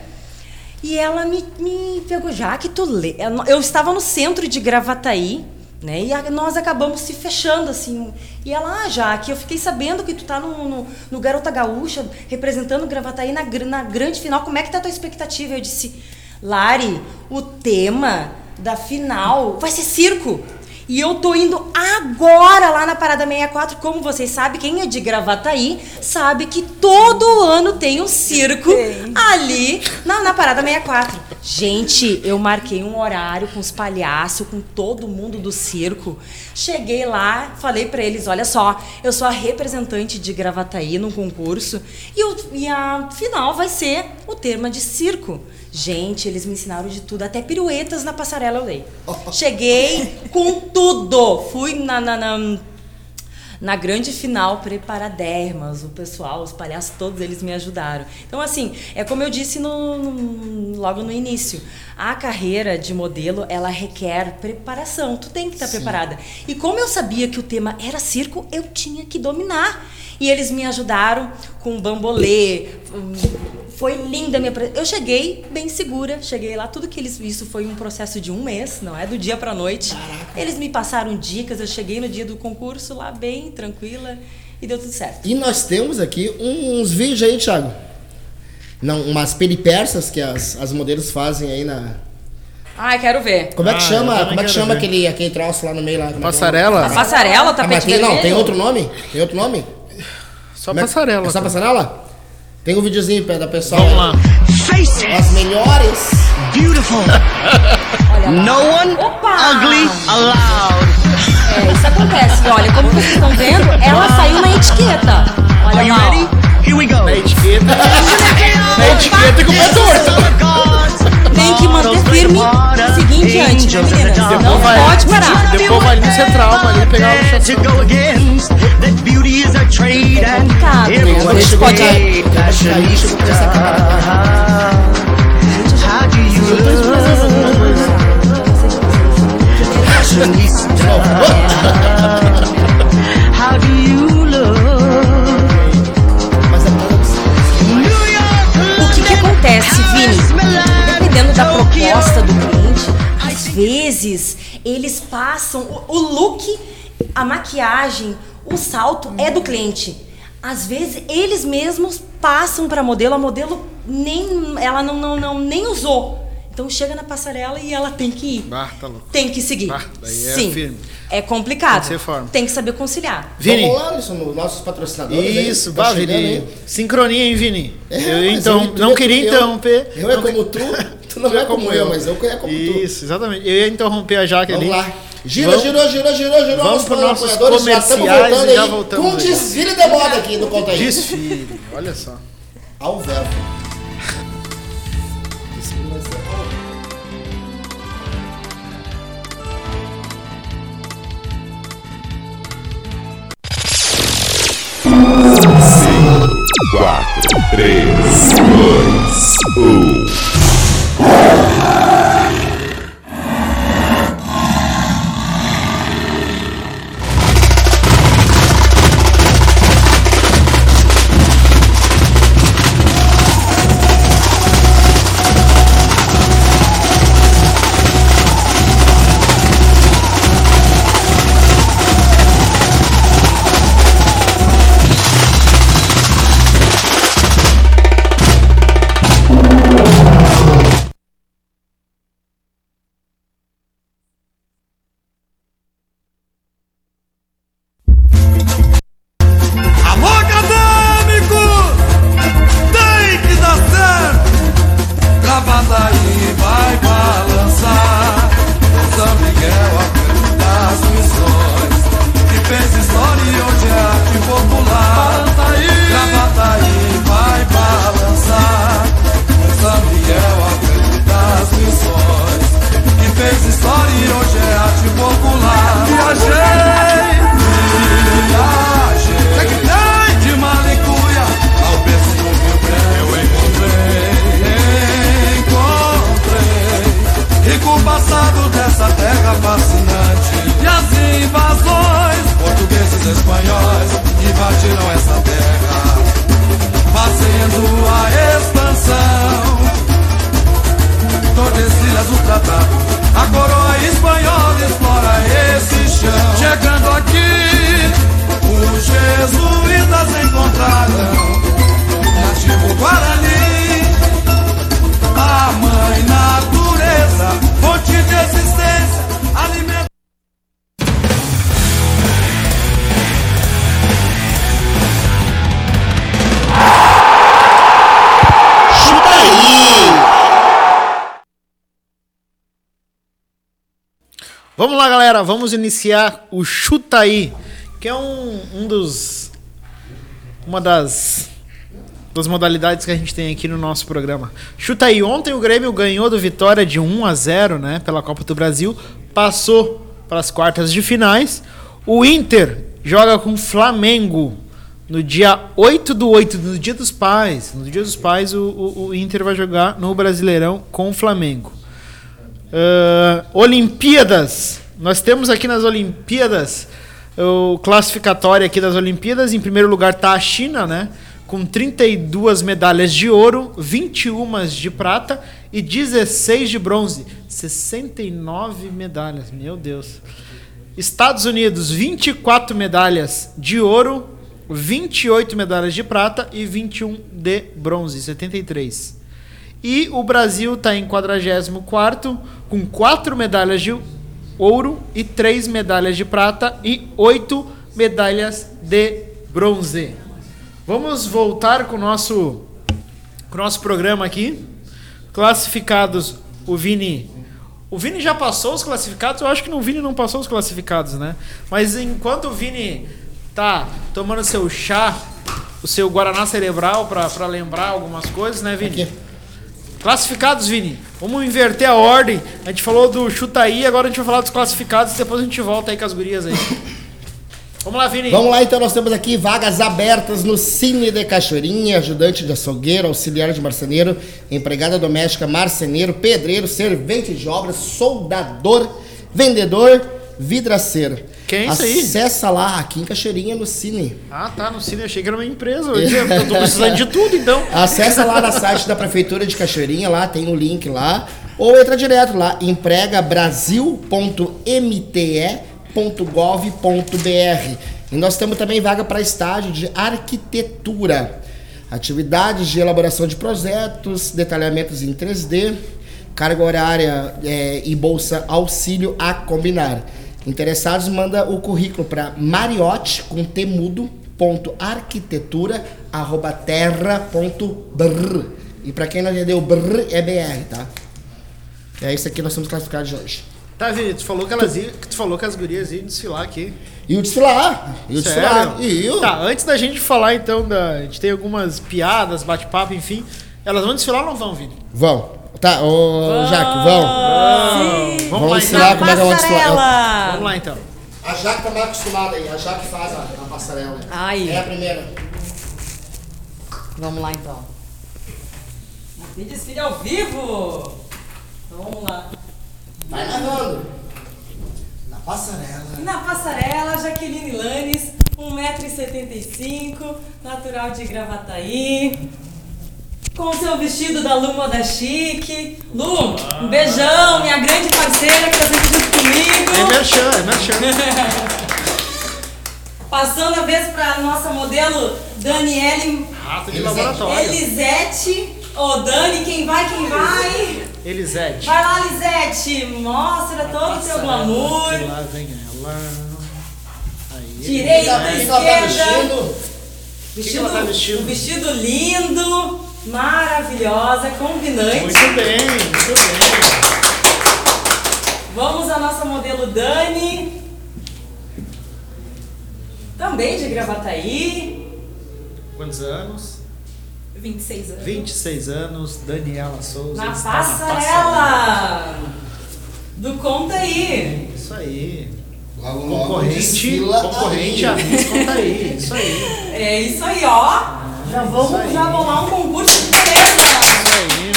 Speaker 4: E ela me, me pegou, já que tu lê. Eu estava no centro de Gravataí, né? E a, nós acabamos se fechando, assim. E ela, ah, já que eu fiquei sabendo que tu tá no, no, no Garota Gaúcha, representando Gravataí na, na grande final, como é que tá a tua expectativa? Eu disse, Lari, o tema da final vai ser circo. E eu tô indo agora lá na Parada 64. Como vocês sabem, quem é de Gravataí sabe que todo ano tem um circo ali na, na Parada 64. Gente, eu marquei um horário com os palhaços, com todo mundo do circo. Cheguei lá, falei para eles: olha só, eu sou a representante de Gravataí num concurso e, o, e a final vai ser o tema de circo. Gente, eles me ensinaram de tudo, até piruetas na passarela eu dei. [LAUGHS] Cheguei com tudo. Fui na, na, na, na grande final preparadérmas, o pessoal, os palhaços, todos eles me ajudaram. Então, assim, é como eu disse no, no, logo no início, a carreira de modelo, ela requer preparação. Tu tem que estar preparada. E como eu sabia que o tema era circo, eu tinha que dominar. E eles me ajudaram com bambolê, foi linda a minha Eu cheguei bem segura, cheguei lá, tudo que eles. Isso foi um processo de um mês, não é do dia pra noite. Caraca. Eles me passaram dicas, eu cheguei no dia do concurso lá bem tranquila e deu tudo certo.
Speaker 2: E nós temos aqui uns vídeos aí, Thiago. Não, umas peripersas que as, as modelos fazem aí na.
Speaker 4: Ai, quero ver.
Speaker 2: Como é que
Speaker 3: Ah,
Speaker 2: chama? Como é que chama
Speaker 3: ver.
Speaker 2: aquele, aquele troço lá no meio lá? É é?
Speaker 3: Passarela?
Speaker 4: A passarela,
Speaker 2: Ah,
Speaker 4: tapete
Speaker 2: mas tem, não, tem outro nome? Tem outro nome?
Speaker 3: Só
Speaker 2: Como é-
Speaker 3: passarela.
Speaker 2: É só
Speaker 3: cara.
Speaker 2: passarela? Tem um videozinho pra- da pessoal.
Speaker 3: Vamos lá.
Speaker 2: As melhores.
Speaker 7: Beautiful. [LAUGHS] No one
Speaker 4: Opa!
Speaker 7: ugly allowed.
Speaker 4: É, isso acontece. E olha, como vocês estão vendo, ela saiu na etiqueta. Olha
Speaker 7: Are you
Speaker 4: lá.
Speaker 7: ready? Here we go.
Speaker 3: Na etiqueta. Na etiqueta com o torto.
Speaker 4: Tem que manter firme e seguir em diante, né, meninas? Não pode parar.
Speaker 3: Depois vai ali no central, vai ali pegar o
Speaker 7: a trade
Speaker 4: É complicado, né? Às vezes pode-.
Speaker 7: How do you you look?
Speaker 2: Mas é
Speaker 4: O que, que acontece, Vini? Dependendo da proposta do cliente, às vezes eles passam o, o look, a maquiagem, o salto é do cliente. Às vezes eles mesmos passam para modelo, a modelo nem ela não, não, não nem usou. Então chega na passarela e ela tem que ir.
Speaker 3: Bah, tá louco.
Speaker 4: Tem que seguir.
Speaker 3: Bah, daí é
Speaker 4: Sim.
Speaker 3: firme.
Speaker 4: É complicado.
Speaker 3: Tem que forma.
Speaker 4: Tem que saber conciliar.
Speaker 3: Vini.
Speaker 2: Vamos lá, Alisson, nossos patrocinadores. aí.
Speaker 3: Isso,
Speaker 2: Tá
Speaker 3: vá,
Speaker 2: chegando
Speaker 3: Vini.
Speaker 2: aí.
Speaker 3: Sincronia, hein, Vini?
Speaker 2: É,
Speaker 3: eu então,
Speaker 2: tu
Speaker 3: não
Speaker 2: é
Speaker 3: queria
Speaker 2: eu.
Speaker 3: interromper.
Speaker 2: Eu é
Speaker 3: Não
Speaker 2: como tu, [LAUGHS] tu não é como eu, mas eu é como tu.
Speaker 3: Isso, exatamente. Eu ia interromper a Jaque ali.
Speaker 2: Vamos lá. Gira,
Speaker 3: Vamos-
Speaker 2: gira, gira, gira, gira.
Speaker 3: Vamos
Speaker 2: para os
Speaker 3: nossos.
Speaker 2: Já
Speaker 3: comerciais
Speaker 2: voltando
Speaker 3: e já voltamos
Speaker 2: com um desfile de moda aqui no Conta aí.
Speaker 3: Desfile, olha só.
Speaker 2: Ao verbo.
Speaker 8: quatro, três, dois, um.
Speaker 3: はい! Galera. Vamos iniciar o Chuta aí, que é um, um dos. Uma das. Das modalidades que a gente tem aqui no nosso programa. Chuta aí. Ontem o Grêmio ganhou do Vitória de 1 a 0 né? Pela Copa do Brasil. Passou para as quartas de finais. O Inter joga com o Flamengo no dia 8 do 8, no dia dos pais. No dia dos pais, o, o, o Inter vai jogar no Brasileirão com o Flamengo. Ah, Olimpíadas. Nós temos aqui nas Olimpíadas o classificatório aqui das Olimpíadas. Em primeiro lugar está a China, né? Com 32 medalhas de ouro, 21 de prata e 16 de bronze. 69 medalhas, meu Deus. Estados Unidos, 24 medalhas de ouro, 28 medalhas de prata e 21 de bronze, 73. E o Brasil está em 44 com 4 medalhas de ouro e 3 medalhas de prata e 8 medalhas de bronze. Vamos voltar com o nosso, com o nosso programa aqui. Classificados, o Vini. O Vini já passou os classificados? Eu acho que no Vini não passou os classificados, né? Mas enquanto o Vini tá tomando seu chá, o seu Guaraná cerebral para lembrar algumas coisas, né, Vini? Classificados, Vini. Vamos inverter a ordem. A gente falou do chuta aí, agora a gente vai falar dos classificados e depois a gente volta aí com as gurias aí. Vamos lá, Vini.
Speaker 2: Vamos lá, então nós temos aqui vagas abertas no Cine de Cachoeirinha, ajudante de açougueiro, auxiliar de marceneiro, empregada doméstica, marceneiro, pedreiro, servente de obras, soldador, vendedor, vidraceiro.
Speaker 3: Quem é isso aí?
Speaker 2: Acessa lá, aqui em Cachoeirinha, no Cine.
Speaker 3: Ah, tá, no cine. Achei que era uma empresa. Eu, ia dizer, eu tô precisando de tudo, então. [LAUGHS]
Speaker 2: Acessa lá na site da Prefeitura de Cachoeirinha, lá tem o link lá. Ou entra direto lá, empregabrasil.mte.gov.br. E nós temos também vaga para estágio de arquitetura. Atividades de elaboração de projetos, detalhamentos em 3D, carga horária eh, e bolsa auxílio a combinar. Interessados, manda o currículo para mariote com temudo ponto arquitetura arroba terra ponto brr. E para quem não entendeu, brr é BR, tá? É isso aqui nós estamos classificados de hoje.
Speaker 3: Tá, Vini, tu falou que elas iam, que tu falou que as gurias iam desfilar aqui.
Speaker 2: E o desfilar? E o desfilar? E eu?
Speaker 3: Tá, antes da gente falar então da. A gente tem algumas piadas, bate-papo, enfim. Elas vão desfilar ou não vão, Vini?
Speaker 2: Vão. Tá, ô Jaque, vão.
Speaker 3: Vamos,
Speaker 2: Vamos
Speaker 3: lá
Speaker 2: ensinar
Speaker 3: então.
Speaker 2: como é que desfilar.
Speaker 4: Passarela.
Speaker 3: Vamos lá então.
Speaker 2: A Jaque tá mais acostumada aí, a Jaque faz a, a passarela.
Speaker 4: Ai.
Speaker 2: É a primeira.
Speaker 4: Vamos lá então. E desfile ao vivo! Então, vamos lá.
Speaker 2: Vai narrando. Na passarela.
Speaker 4: Na passarela, Jaqueline Lanes, 1,75m, natural de Gravataí. Com seu vestido da Lu Moda Chique. Lu, um beijão, minha grande parceira que tá sempre junto comigo.
Speaker 3: É merchan, é merchan. [LAUGHS]
Speaker 4: Passando a vez pra nossa modelo Daniele
Speaker 3: Rato de laboratório.
Speaker 4: Elisete. Ô, Dani, quem vai, quem vai?
Speaker 3: Elisete.
Speaker 4: Vai lá, Lisete, mostra todo o teu glamour.
Speaker 3: Que lá vem ela. Aí.
Speaker 4: Direita,
Speaker 2: O que que ela tá
Speaker 4: esquerda.
Speaker 2: vestindo?
Speaker 3: que ela tá vestindo?
Speaker 4: Um vestido lindo, maravilhosa, combinante.
Speaker 3: Muito bem, muito bem.
Speaker 4: Vamos à nossa modelo Dani. Também de Gravataí.
Speaker 3: Quantos anos?
Speaker 5: 26 anos.
Speaker 3: 26 anos, Daniela Souza.
Speaker 4: Na
Speaker 3: está
Speaker 4: passarela. Do Conta aí.
Speaker 3: Isso aí.
Speaker 2: Logo, logo,
Speaker 3: Concorrente, concorrente
Speaker 2: aí.
Speaker 3: a Miss Conta aí. Isso aí.
Speaker 4: É isso aí, ó. Já vamos já bolar um concurso de beleza.
Speaker 3: Isso aí.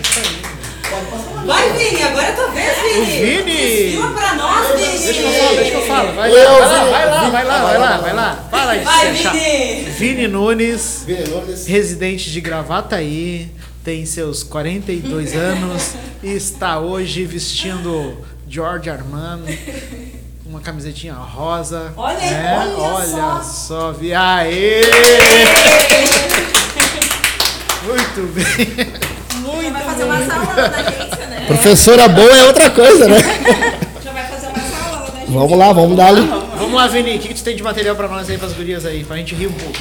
Speaker 3: Isso aí.
Speaker 4: Vai, Vini, agora é tua vez, Vini.
Speaker 3: Vini.
Speaker 4: Desfila pra nós, Vini.
Speaker 3: Deixa que eu falo, deixa que eu falo. Vai
Speaker 2: Eu,
Speaker 3: lá, vai lá, vai lá, vai lá, vai lá, vai lá. Fala aí,
Speaker 4: Vai. Vini.
Speaker 3: Vini Nunes,
Speaker 2: Vini Nunes.
Speaker 3: residente de Gravataí, tem seus 42 anos e está hoje vestindo George Armando, uma camisetinha rosa.
Speaker 4: Olha aí,
Speaker 3: né?
Speaker 4: olha
Speaker 3: olha só. vi Aê! [LAUGHS] Muito bem.
Speaker 5: Já vai fazer uma sala da agência, né?
Speaker 2: Professora boa é outra coisa, né? [LAUGHS]
Speaker 5: Já vai fazer uma sala agência.
Speaker 2: Vamos lá, vamos dar ali.
Speaker 3: Vamos lá, Vini, o que, que tu tem de material pra nós aí, pras gurias aí, pra gente rir um pouco?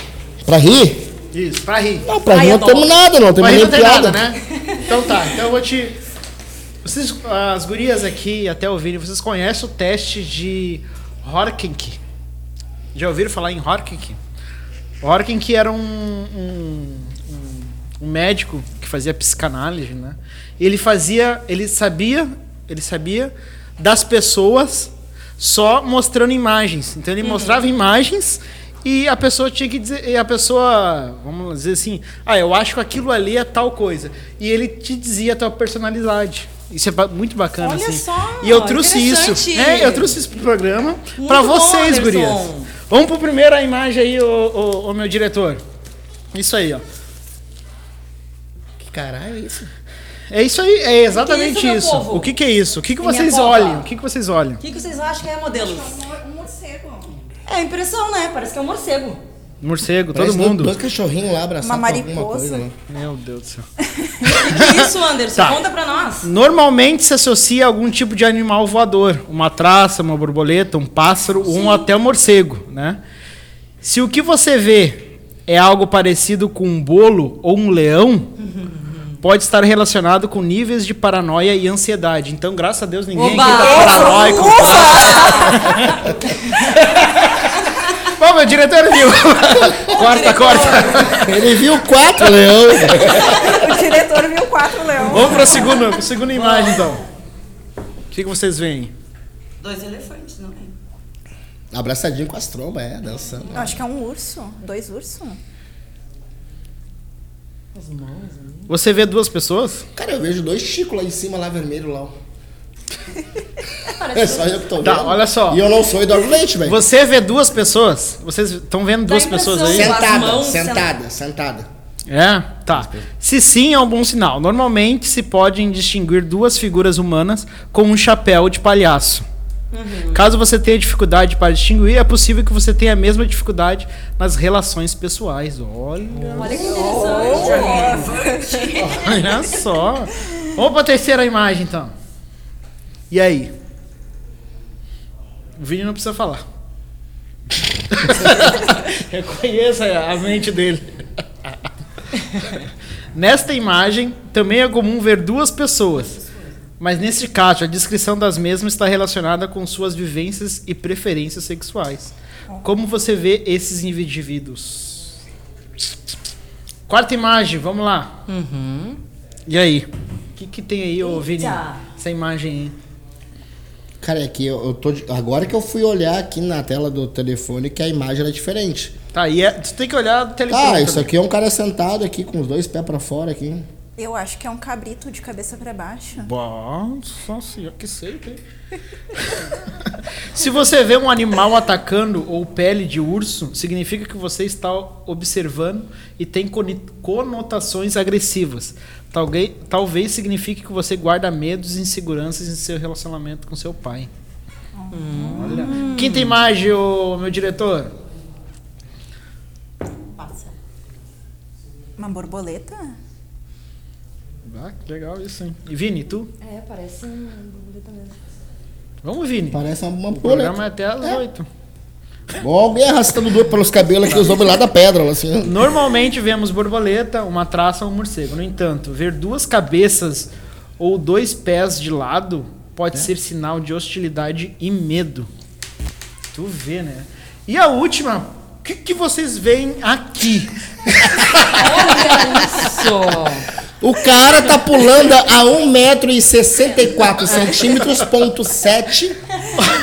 Speaker 2: Pra rir?
Speaker 3: Isso, pra rir.
Speaker 2: Não, pra
Speaker 4: Ai,
Speaker 2: rir não temos nada, não
Speaker 3: Pra
Speaker 2: temos
Speaker 3: rir
Speaker 2: nem
Speaker 3: não tem
Speaker 2: piada.
Speaker 3: nada, né? Então tá, então eu vou te. Vocês, as gurias aqui, até ouvirem, vocês conhecem o teste de Horkink? Já ouviram falar em Horkink? Horkink era um, um, um, um médico que fazia psicanálise, né? Ele fazia, ele sabia, ele sabia das pessoas só mostrando imagens. Então ele mostrava imagens e a pessoa tinha que dizer, e a pessoa, vamos dizer assim, ah, eu acho que aquilo ali é tal coisa. E ele te dizia a tua personalidade. Isso é ba- muito bacana,
Speaker 4: Olha
Speaker 3: assim.
Speaker 4: só,
Speaker 3: e eu trouxe isso. É, eu trouxe isso pro programa
Speaker 4: Muito
Speaker 3: para
Speaker 4: bom,
Speaker 3: vocês,
Speaker 4: Anderson.
Speaker 3: gurias. Vamos pro primeiro a imagem aí, ô, ô, meu diretor. Isso aí, ó.
Speaker 2: Que caralho é isso?
Speaker 3: É isso aí, é exatamente
Speaker 4: O que é isso,
Speaker 3: isso. O que, que é isso? O que, que vocês olham? O que, que vocês olham?
Speaker 4: O que, que vocês acham que é modelos?
Speaker 5: Um morcego.
Speaker 4: É impressão, né? Parece que é um morcego.
Speaker 3: Morcego,
Speaker 2: Parece
Speaker 3: todo mundo.
Speaker 2: Dois cachorrinhos lá abraçados
Speaker 5: Uma mariposa.
Speaker 2: coisa, né?
Speaker 3: Meu Deus do céu. [LAUGHS]
Speaker 4: Que, isso, Anderson?
Speaker 3: Tá.
Speaker 4: Conta pra nós.
Speaker 3: Normalmente se associa a algum tipo de animal voador, uma traça, uma borboleta, um pássaro ou um até um morcego, né? Se o que você vê é algo parecido com um bolo ou um leão, pode estar relacionado com níveis de paranoia e ansiedade. Então, graças a Deus, ninguém
Speaker 4: Oba!
Speaker 3: aqui tá paranoico. [LAUGHS] Meu diretor viu. [LAUGHS] corta, corta.
Speaker 2: Ele viu quatro leão. [LAUGHS]
Speaker 5: O diretor viu quatro leões.
Speaker 3: Vamos para a segunda, pra segunda imagem, então. O que, que vocês veem?
Speaker 6: Dois elefantes, não é?
Speaker 2: Abraçadinho com as trombas, é, dançando.
Speaker 5: Eu acho que é um urso. Dois ursos.
Speaker 3: Você vê duas pessoas?
Speaker 2: Cara, eu vejo dois chicos lá em cima, lá vermelho lá. É só eu que tô vendo.
Speaker 3: Tá, olha só.
Speaker 2: E eu não sou Eduardo Leite, velho.
Speaker 3: Você vê duas pessoas? Vocês estão vendo duas
Speaker 4: Dá
Speaker 3: pessoas aí?
Speaker 4: impressão.
Speaker 2: Sentada,
Speaker 4: mãos,
Speaker 2: sentada, sentada.
Speaker 3: É? Tá. Se sim, é um bom sinal. Normalmente se podem distinguir duas figuras humanas com um chapéu de palhaço. Caso você tenha dificuldade para distinguir, é possível que você tenha a mesma dificuldade nas relações pessoais. Olha,
Speaker 4: Olha que interessante.
Speaker 3: olha só. Vamos para a terceira imagem, então. E aí? O Vini não precisa falar. [LAUGHS] Reconheça a mente dele. Nesta imagem, também é comum ver duas pessoas. Mas neste caso, a descrição das mesmas está relacionada com suas vivências e preferências sexuais. Como você vê esses indivíduos? Quarta imagem, vamos lá. E aí? O que, que tem aí, ô Vini? Essa imagem aí.
Speaker 2: Cara, é que eu, eu tô. de- Agora que eu fui olhar aqui na tela do telefone que a imagem era diferente.
Speaker 3: Tá, e é, tu tem que olhar do telefone.
Speaker 2: Ah, isso aqui é um cara sentado aqui com os dois pés pra fora aqui.
Speaker 5: Eu acho que é um cabrito de cabeça pra baixo.
Speaker 3: Nossa senhora, que seita, hein? [LAUGHS] Se você vê um animal atacando ou pele de urso, significa que você está observando e tem conotações agressivas. Talvez, talvez signifique que você guarda medos e inseguranças em seu relacionamento com seu pai. Olha. Quinta imagem, ô, meu diretor.
Speaker 6: Passa.
Speaker 5: Uma borboleta?
Speaker 3: Ah, que legal isso, hein? E Vini, tu?
Speaker 4: É, parece um borboleta mesmo.
Speaker 3: Vamos, Vini.
Speaker 2: Parece uma
Speaker 3: O programa é até às oito.
Speaker 2: Ou alguém arrastando duro pelos cabelos aqui, os homens lá da pedra, assim.
Speaker 3: Normalmente vemos borboleta, uma traça ou um morcego. No entanto, ver duas cabeças ou dois pés de lado pode ser sinal de hostilidade e medo. Tu vê, né? E a última, o que, que vocês veem aqui? [LAUGHS]
Speaker 4: Olha isso!
Speaker 2: O cara tá pulando a 1,64 centímetros, ponto 7,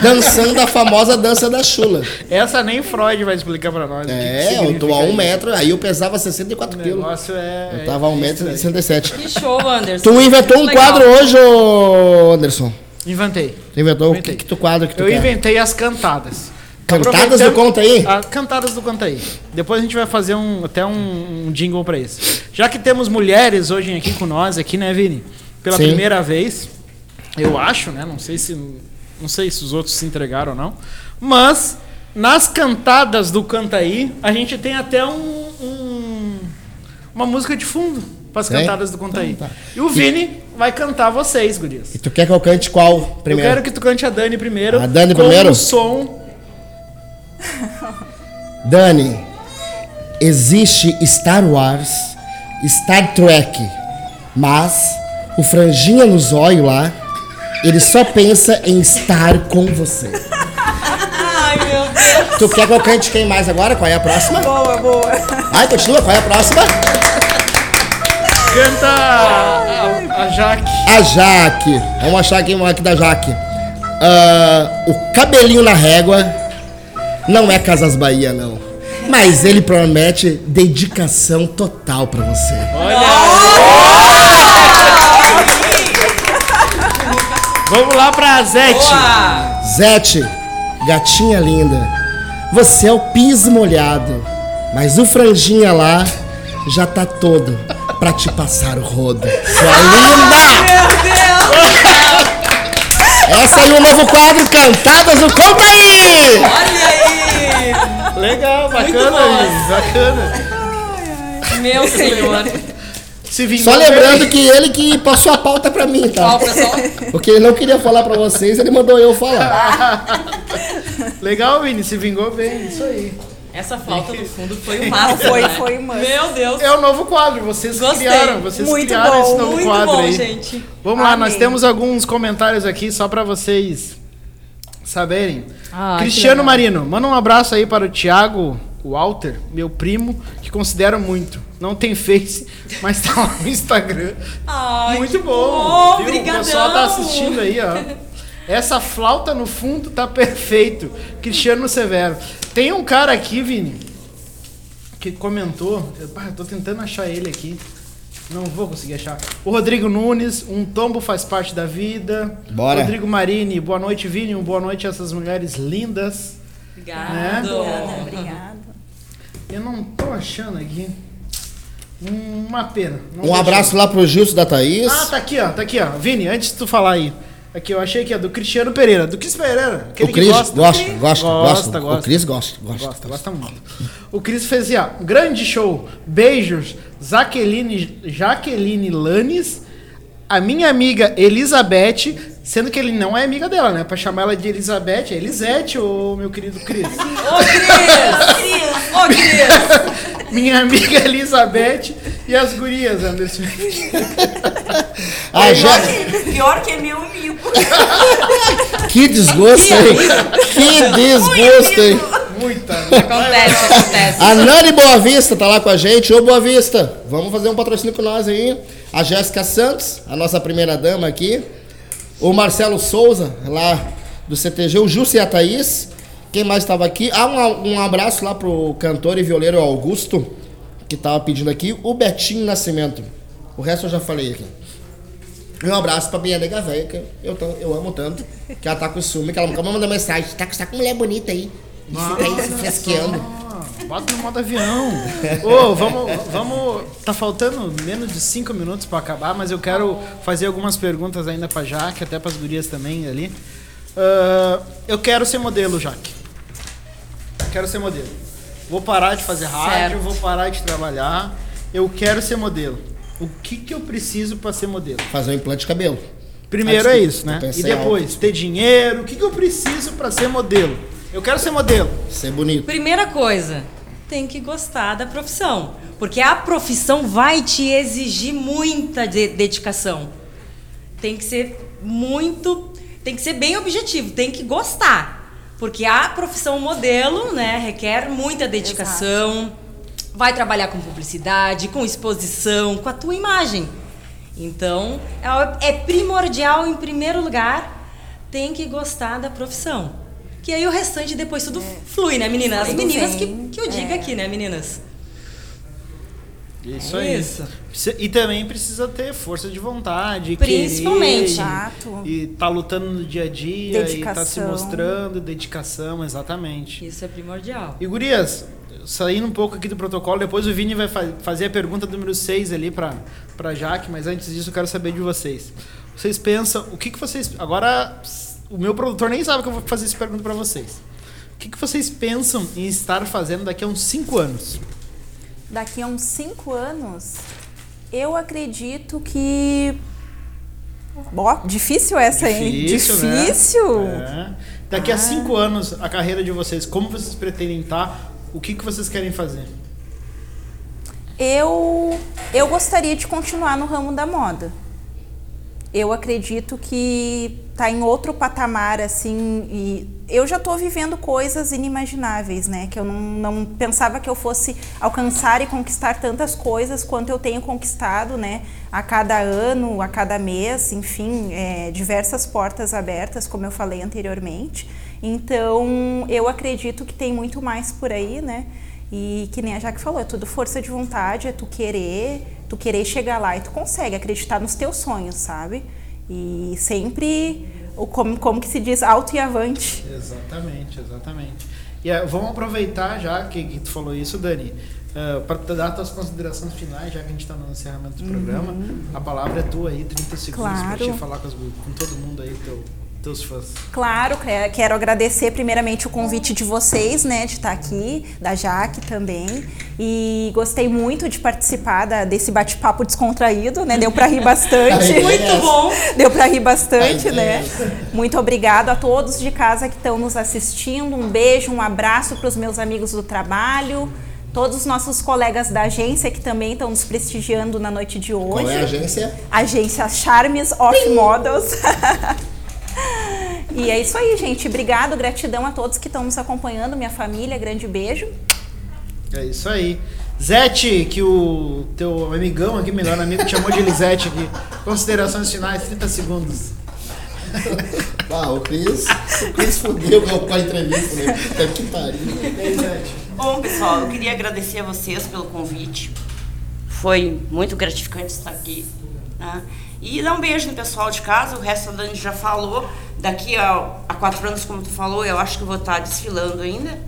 Speaker 2: dançando a famosa dança da chula.
Speaker 3: Essa nem Freud vai explicar pra nós. o que que
Speaker 2: É, eu tô a 1
Speaker 3: isso.
Speaker 2: metro, aí eu pesava 64
Speaker 3: O
Speaker 2: quilos.
Speaker 3: negócio é.
Speaker 2: Eu tava a
Speaker 3: é isso daí.
Speaker 2: 1,67m.
Speaker 4: Que show, Anderson.
Speaker 2: Tu inventou um quadro hoje, ô Anderson?
Speaker 3: Inventei.
Speaker 2: Tu inventou o
Speaker 3: Inventei.
Speaker 2: que, que tu quadro que tu
Speaker 3: Eu
Speaker 2: quer?
Speaker 3: inventei as cantadas.
Speaker 2: Cantadas do Conta Aí?
Speaker 3: Ah, cantadas do Conta Aí. Depois a gente vai fazer um, até um, um jingle pra isso. Já que temos mulheres hoje aqui com nós, aqui, né, Vini? Pela
Speaker 2: Sim.
Speaker 3: primeira vez, eu acho, né? Não sei se não sei se os outros se entregaram ou não. Mas nas cantadas do Canta Aí, a gente tem até um, um- uma música de fundo para as
Speaker 2: Tem?
Speaker 3: cantadas do Conta Aí.
Speaker 2: Então tá.
Speaker 3: E o Vini vai cantar vocês, gurias.
Speaker 2: E tu quer que eu cante qual primeiro?
Speaker 3: Eu quero que tu cante a Dani primeiro.
Speaker 2: A Dani
Speaker 3: com
Speaker 2: primeiro?
Speaker 3: o som.
Speaker 2: Dani, existe Star Wars, Star Trek, mas o franjinha no zóio lá, ele só pensa em estar com você.
Speaker 4: Ai, meu Deus.
Speaker 2: Tu quer que eu cante quem mais agora? Qual é a próxima?
Speaker 5: Boa, boa.
Speaker 2: Ai, continua, qual é a próxima?
Speaker 3: Canta a, a Jaque.
Speaker 2: A Jaque. Vamos achar uma aqui da Jaque. Ah, o cabelinho na régua não é Casas Bahia, não. Mas ele promete dedicação total pra você.
Speaker 3: Vamos lá pra Zete.
Speaker 4: Boa.
Speaker 2: Zete, gatinha linda, você é o piso molhado, mas o franjinha lá já tá todo pra te passar o rodo. Sua linda!
Speaker 4: Meu Deus.
Speaker 2: Essa aí é o novo quadro Cantadas do Conta aí!
Speaker 4: Olha.
Speaker 3: Legal, bacana. Vini, bacana.
Speaker 4: Meu senhor.
Speaker 3: Se vingou
Speaker 2: Só lembrando que ele que passou a pauta pra mim, tá?
Speaker 4: Ó, pessoal.
Speaker 2: Porque ele não queria falar pra vocês, ele mandou eu falar. [LAUGHS]
Speaker 3: Legal, Vini, se vingou bem, isso aí.
Speaker 4: Essa flauta no fundo foi [LAUGHS] o máximo.
Speaker 5: Foi,
Speaker 4: né?
Speaker 5: foi uma.
Speaker 4: Meu Deus.
Speaker 3: É o novo quadro, vocês
Speaker 4: Gostei.
Speaker 3: criaram, vocês
Speaker 5: Muito
Speaker 3: criaram
Speaker 5: bom,
Speaker 3: esse novo
Speaker 4: Muito
Speaker 3: quadro
Speaker 4: bom,
Speaker 3: aí.
Speaker 4: gente.
Speaker 3: Vamos lá, nós
Speaker 5: Amém.
Speaker 3: temos alguns comentários aqui só pra vocês saberem.
Speaker 4: Ah,
Speaker 3: Cristiano. Marino, manda um abraço aí para o Thiago Walter, meu primo, que considero muito. Não tem Face, mas tá lá no Instagram.
Speaker 4: Ai,
Speaker 3: Muito bom. viu?
Speaker 4: Obrigadão.
Speaker 3: O pessoal tá assistindo aí, ó. Essa flauta no fundo tá perfeito. Cristiano Severo. Tem um cara aqui, Vini, que comentou. Eu tô tentando achar ele aqui. Não vou conseguir achar. O Rodrigo Nunes, um tombo faz parte da vida.
Speaker 2: Bora.
Speaker 3: Rodrigo Marini, boa noite, Vini. Um boa noite a essas mulheres lindas.
Speaker 4: Obrigado.
Speaker 5: Obrigada, obrigada.
Speaker 3: Eu não tô achando aqui. Uma pena. Não
Speaker 2: Um abraço lá pro Gilson da Thaís.
Speaker 3: Ah, tá aqui, ó. Tá aqui, ó. Vini, antes de tu falar aí. Aqui, eu achei que é do Cristiano Pereira. Do Cris Pereira.
Speaker 2: o
Speaker 3: Aquele
Speaker 2: Cris
Speaker 3: que
Speaker 2: gosta,
Speaker 3: gosta.
Speaker 2: gosta, gosta,
Speaker 3: Gosta,
Speaker 2: O. Cris gosta, gosta.
Speaker 3: Gosta, gosta muito. O Cris fez assim, ó. Grande show. Beijos. Jaqueline, Jaqueline Lanes. A minha amiga Elizabeth. Sendo que ele não é amiga dela, né? Pra chamar ela de Elizabeth. É Elisete, ô meu querido Cris.
Speaker 4: Ô, Cris! Ô, Cris! [LAUGHS]
Speaker 3: minha amiga Elizabeth e as gurias, Anderson.
Speaker 2: Ah, já,
Speaker 6: Pior que é meu amigo. [LAUGHS]
Speaker 2: que desgosto, hein? Que desgosto, hein?
Speaker 3: Muita.
Speaker 4: Acontece, acontece.
Speaker 2: A Nani Boa Vista tá lá com a gente. Ô, Boa Vista, vamos fazer um patrocínio com nós aí. A Jéssica Santos, a nossa primeira dama aqui. O Marcelo Souza, lá do CTG. O Júcio e a Thaís. Quem mais estava aqui? Ah, um, um abraço lá pro cantor e violeiro Augusto, que tava pedindo aqui. O Betinho Nascimento. O resto eu já falei aqui. E um abraço pra minha nega velha, que eu, tô- eu amo tanto. Que ela tá com ciúme, que ela nunca me mandou mensagem. Tá, com- tá com mulher bonita aí. E fica aí se fresqueando.
Speaker 3: Bota no modo avião. [LAUGHS] Ô, vamos, vamos. Tá faltando menos de cinco minutos pra acabar, mas eu quero fazer algumas perguntas ainda pra Jaque, até pras gurias também ali. Ah, eu quero ser modelo, Jaque. Quero ser modelo. Vou parar de fazer rádio,
Speaker 4: Certo.
Speaker 3: vou parar de trabalhar. Eu quero ser modelo. O que que eu preciso pra ser modelo?
Speaker 2: Fazer um implante de cabelo.
Speaker 3: Primeiro
Speaker 2: Ah,
Speaker 3: é
Speaker 2: desculpa,
Speaker 3: isso, né?
Speaker 2: eu
Speaker 3: E
Speaker 2: pensei
Speaker 3: depois, ter dinheiro. O que que eu preciso pra ser modelo? Eu quero ser modelo.
Speaker 2: Ser bonito.
Speaker 4: Primeira coisa, tem que gostar da profissão. Porque a profissão vai te exigir muita de- dedicação. Tem que ser muito. Tem que ser bem objetivo, tem que gostar. Porque a profissão modelo, né, requer muita dedicação. Vai trabalhar com publicidade, com exposição, com a tua imagem. Então, é- é primordial, em primeiro lugar, tem que gostar da profissão. Que aí o restante depois tudo flui, né, meninas? As meninas que, que eu diga
Speaker 5: é.
Speaker 4: aqui, né, meninas?
Speaker 3: Isso
Speaker 4: É
Speaker 3: aí.
Speaker 4: isso.
Speaker 3: E também precisa ter força de vontade,
Speaker 4: Principalmente.
Speaker 3: querer,
Speaker 5: Exato.
Speaker 3: E tá lutando no dia a dia, e tá se
Speaker 5: Dedicação.
Speaker 3: mostrando, dedicação, exatamente.
Speaker 4: Isso é primordial.
Speaker 3: E gurias, saindo um pouco aqui do protocolo, depois o Vini vai fa- fazer a pergunta número 6 ali pra, pra Jaque, mas antes disso eu quero saber de vocês. Vocês pensam, o que que vocês... Agora, o meu produtor nem sabe que eu vou fazer essa pergunta pra vocês. O que que vocês pensam em estar fazendo daqui a uns 5 anos?
Speaker 5: Daqui a uns cinco anos, eu acredito que. Ó, difícil essa, hein?
Speaker 3: né?
Speaker 5: Difícil.
Speaker 3: É. Daqui a
Speaker 5: Ah.
Speaker 3: cinco anos, a carreira de vocês, como vocês pretendem estar? O que, que vocês querem fazer?
Speaker 5: Eu, eu gostaria de continuar no ramo da moda. Eu acredito que tá em outro patamar, assim, e eu já estou vivendo coisas inimagináveis, né? Que eu não, não pensava que eu fosse alcançar e conquistar tantas coisas quanto eu tenho conquistado, né? A cada ano, a cada mês, enfim, é, diversas portas abertas, como eu falei anteriormente. Então, eu acredito que tem muito mais por aí, né? E que nem a Jaque falou, é tudo força de vontade, é tu querer, tu querer chegar lá e tu consegue acreditar nos teus sonhos, sabe? E sempre, o como, como que se diz, alto e avante.
Speaker 3: Exatamente, exatamente. E eh, vamos aproveitar já que, que tu falou isso, Dani, para dar tuas considerações finais, já que a gente está no encerramento do programa. A palavra é tua aí, 30 segundos para
Speaker 5: Claro.
Speaker 3: te falar com, as, com todo mundo aí, teu, teus fãs.
Speaker 5: Claro, que- quero agradecer primeiramente o convite de vocês, né, de estar aqui, da Jaque também. E gostei muito de participar da- desse bate-papo descontraído, né? Deu para rir bastante. [LAUGHS]
Speaker 6: Muito [LAUGHS] bom.
Speaker 5: Deu para rir bastante, né? Muito obrigado a todos de casa que estão nos assistindo. Um beijo, um abraço para os meus amigos do trabalho, todos os nossos colegas da agência que também estão nos prestigiando na noite de hoje.
Speaker 2: Qual é a agência?
Speaker 5: Agência Charmes of Models. [LAUGHS] e é isso aí, gente. Obrigado, gratidão a todos que estão nos acompanhando, minha família, grande beijo.
Speaker 3: É isso aí. Zete, que o teu amigão aqui, melhor amigo, te chamou de Elisete aqui. Considerações finais, 30 segundos. [LAUGHS]
Speaker 2: Ah, o Cris, o Cris fudeu com a- entrevista, né? Puta que pariu.
Speaker 6: Bom, pessoal, eu queria agradecer a vocês pelo convite. Foi muito gratificante estar aqui. né? E dar um beijo no pessoal de casa, o resto a Dani já falou. Daqui a, a quatro anos, como tu falou, eu acho que vou estar desfilando ainda.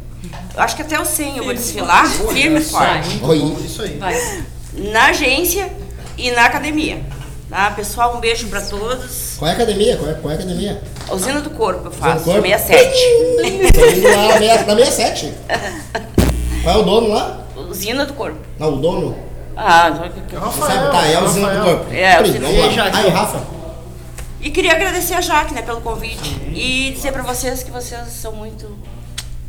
Speaker 6: Eu acho que até o 100 eu vou desfilar, firme e forte.
Speaker 2: Oi.
Speaker 3: Isso aí.
Speaker 4: Vai.
Speaker 6: Na agência e na academia. Tá? Pessoal, um beijo pra todos.
Speaker 2: Qual é a academia? Qual é, qual é a academia?
Speaker 6: A Usina do Corpo eu faço,
Speaker 2: Corpo?
Speaker 6: 67.
Speaker 2: Tô indo lá na meia- na [LAUGHS] 67. Qual é o dono lá?
Speaker 6: Usina do Corpo.
Speaker 2: Não, o dono.
Speaker 6: Ah,
Speaker 2: Você sabe? Tá, é a usina do
Speaker 3: Rafael.
Speaker 2: corpo.
Speaker 6: É, do
Speaker 2: lá.
Speaker 3: corpo.
Speaker 2: Aí, o Rafa.
Speaker 6: E queria agradecer a Jaque, né, pelo convite. E dizer pra vocês que vocês são muito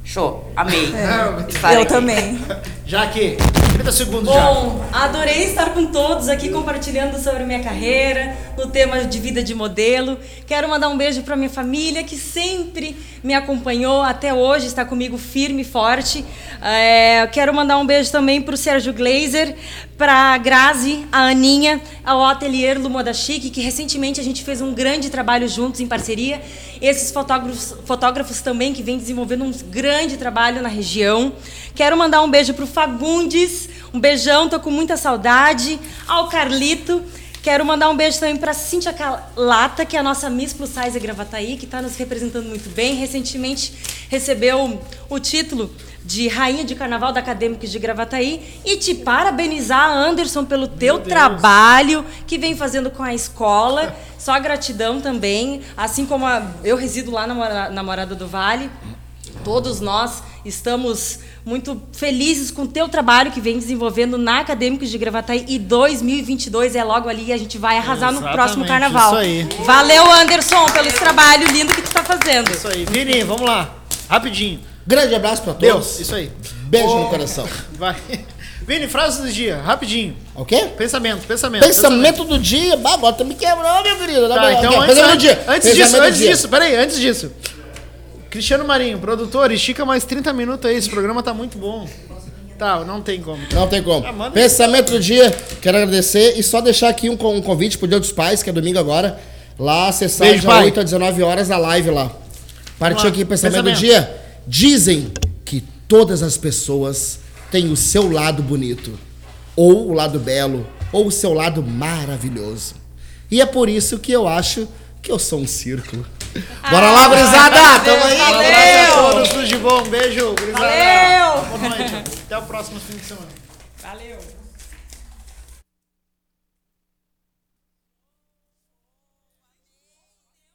Speaker 6: show. Amei. [LAUGHS] estar
Speaker 5: eu
Speaker 6: aqui.
Speaker 5: também.
Speaker 3: Já que, 30 segundos já.
Speaker 4: Bom, adorei estar com todos aqui compartilhando sobre minha carreira, no tema de vida de modelo. Quero mandar um beijo para minha família que sempre me acompanhou até hoje, está comigo firme e forte. É, quero mandar um beijo também para o Sérgio Glazer, para a Grazi, a Aninha, ao Atelier Moda Chique, que recentemente a gente fez um grande trabalho juntos em parceria. Esses fotógrafos, fotógrafos também que vêm desenvolvendo um grande trabalho na região. Quero mandar um beijo para o Fagundes, um beijão, tô com muita saudade. Ao Carlito, quero mandar um beijo também para Cíntia Calata, que é a nossa Miss Plus Size Gravataí, que está nos representando muito bem. Recentemente recebeu o título de Rainha de Carnaval da Acadêmicos de Gravataí e te parabenizar, Anderson, pelo teu trabalho que vem fazendo com a escola. [LAUGHS] Só gratidão também, assim como a- eu resido lá na na Morada do Vale. Todos nós estamos muito felizes com o teu trabalho que vem desenvolvendo na Acadêmicos de Gravataí e 2022 é logo ali e a gente vai arrasar no
Speaker 3: Exatamente,
Speaker 4: próximo carnaval.
Speaker 3: isso aí.
Speaker 4: Valeu, Anderson, pelo esse trabalho lindo que tu está fazendo.
Speaker 3: Isso aí. Vini, vamos lá. Rapidinho.
Speaker 2: Grande abraço pra todos.
Speaker 3: Deus, isso aí.
Speaker 2: Beijo
Speaker 3: Ô,
Speaker 2: no coração. [LAUGHS]
Speaker 3: Vai. Vini, frase do dia, rapidinho.
Speaker 2: O quê?
Speaker 3: Pensamento, pensamento.
Speaker 2: Pensamento do dia. Bah, agora tu me quebrou, meu querido. Dá
Speaker 3: Tá,
Speaker 2: pra-
Speaker 3: então antes,
Speaker 2: Pensamento do
Speaker 3: antes,
Speaker 2: dia.
Speaker 3: antes disso,
Speaker 2: Pensamento
Speaker 3: antes
Speaker 2: dia.
Speaker 3: disso, peraí, antes disso. Cristiano Marinho, produtor, estica mais 30 minutos aí, esse programa tá muito bom. Tá, não tem como.
Speaker 2: Não tem como.
Speaker 3: Ah.
Speaker 2: Pensamento do dia, quero agradecer e só deixar aqui um, um convite pro Dia dos Pais, que é domingo agora. Lá acessar
Speaker 3: Beijo,
Speaker 2: de
Speaker 3: pai.
Speaker 2: 8 a 19 horas a live lá. Partiu aqui, pensamento,
Speaker 3: Pensamento.
Speaker 2: do dia. Dizem que todas as pessoas têm o seu lado bonito, ou o lado belo, ou o seu lado maravilhoso. E é por isso que eu acho que eu sou um círculo. Bora lá, gurizada! Tamo aí!
Speaker 3: Um abraço a todos, tudo de bom. Beijo, gurizada.
Speaker 4: Valeu!
Speaker 3: Boa noite. Até o próximo fim de semana.
Speaker 4: Valeu!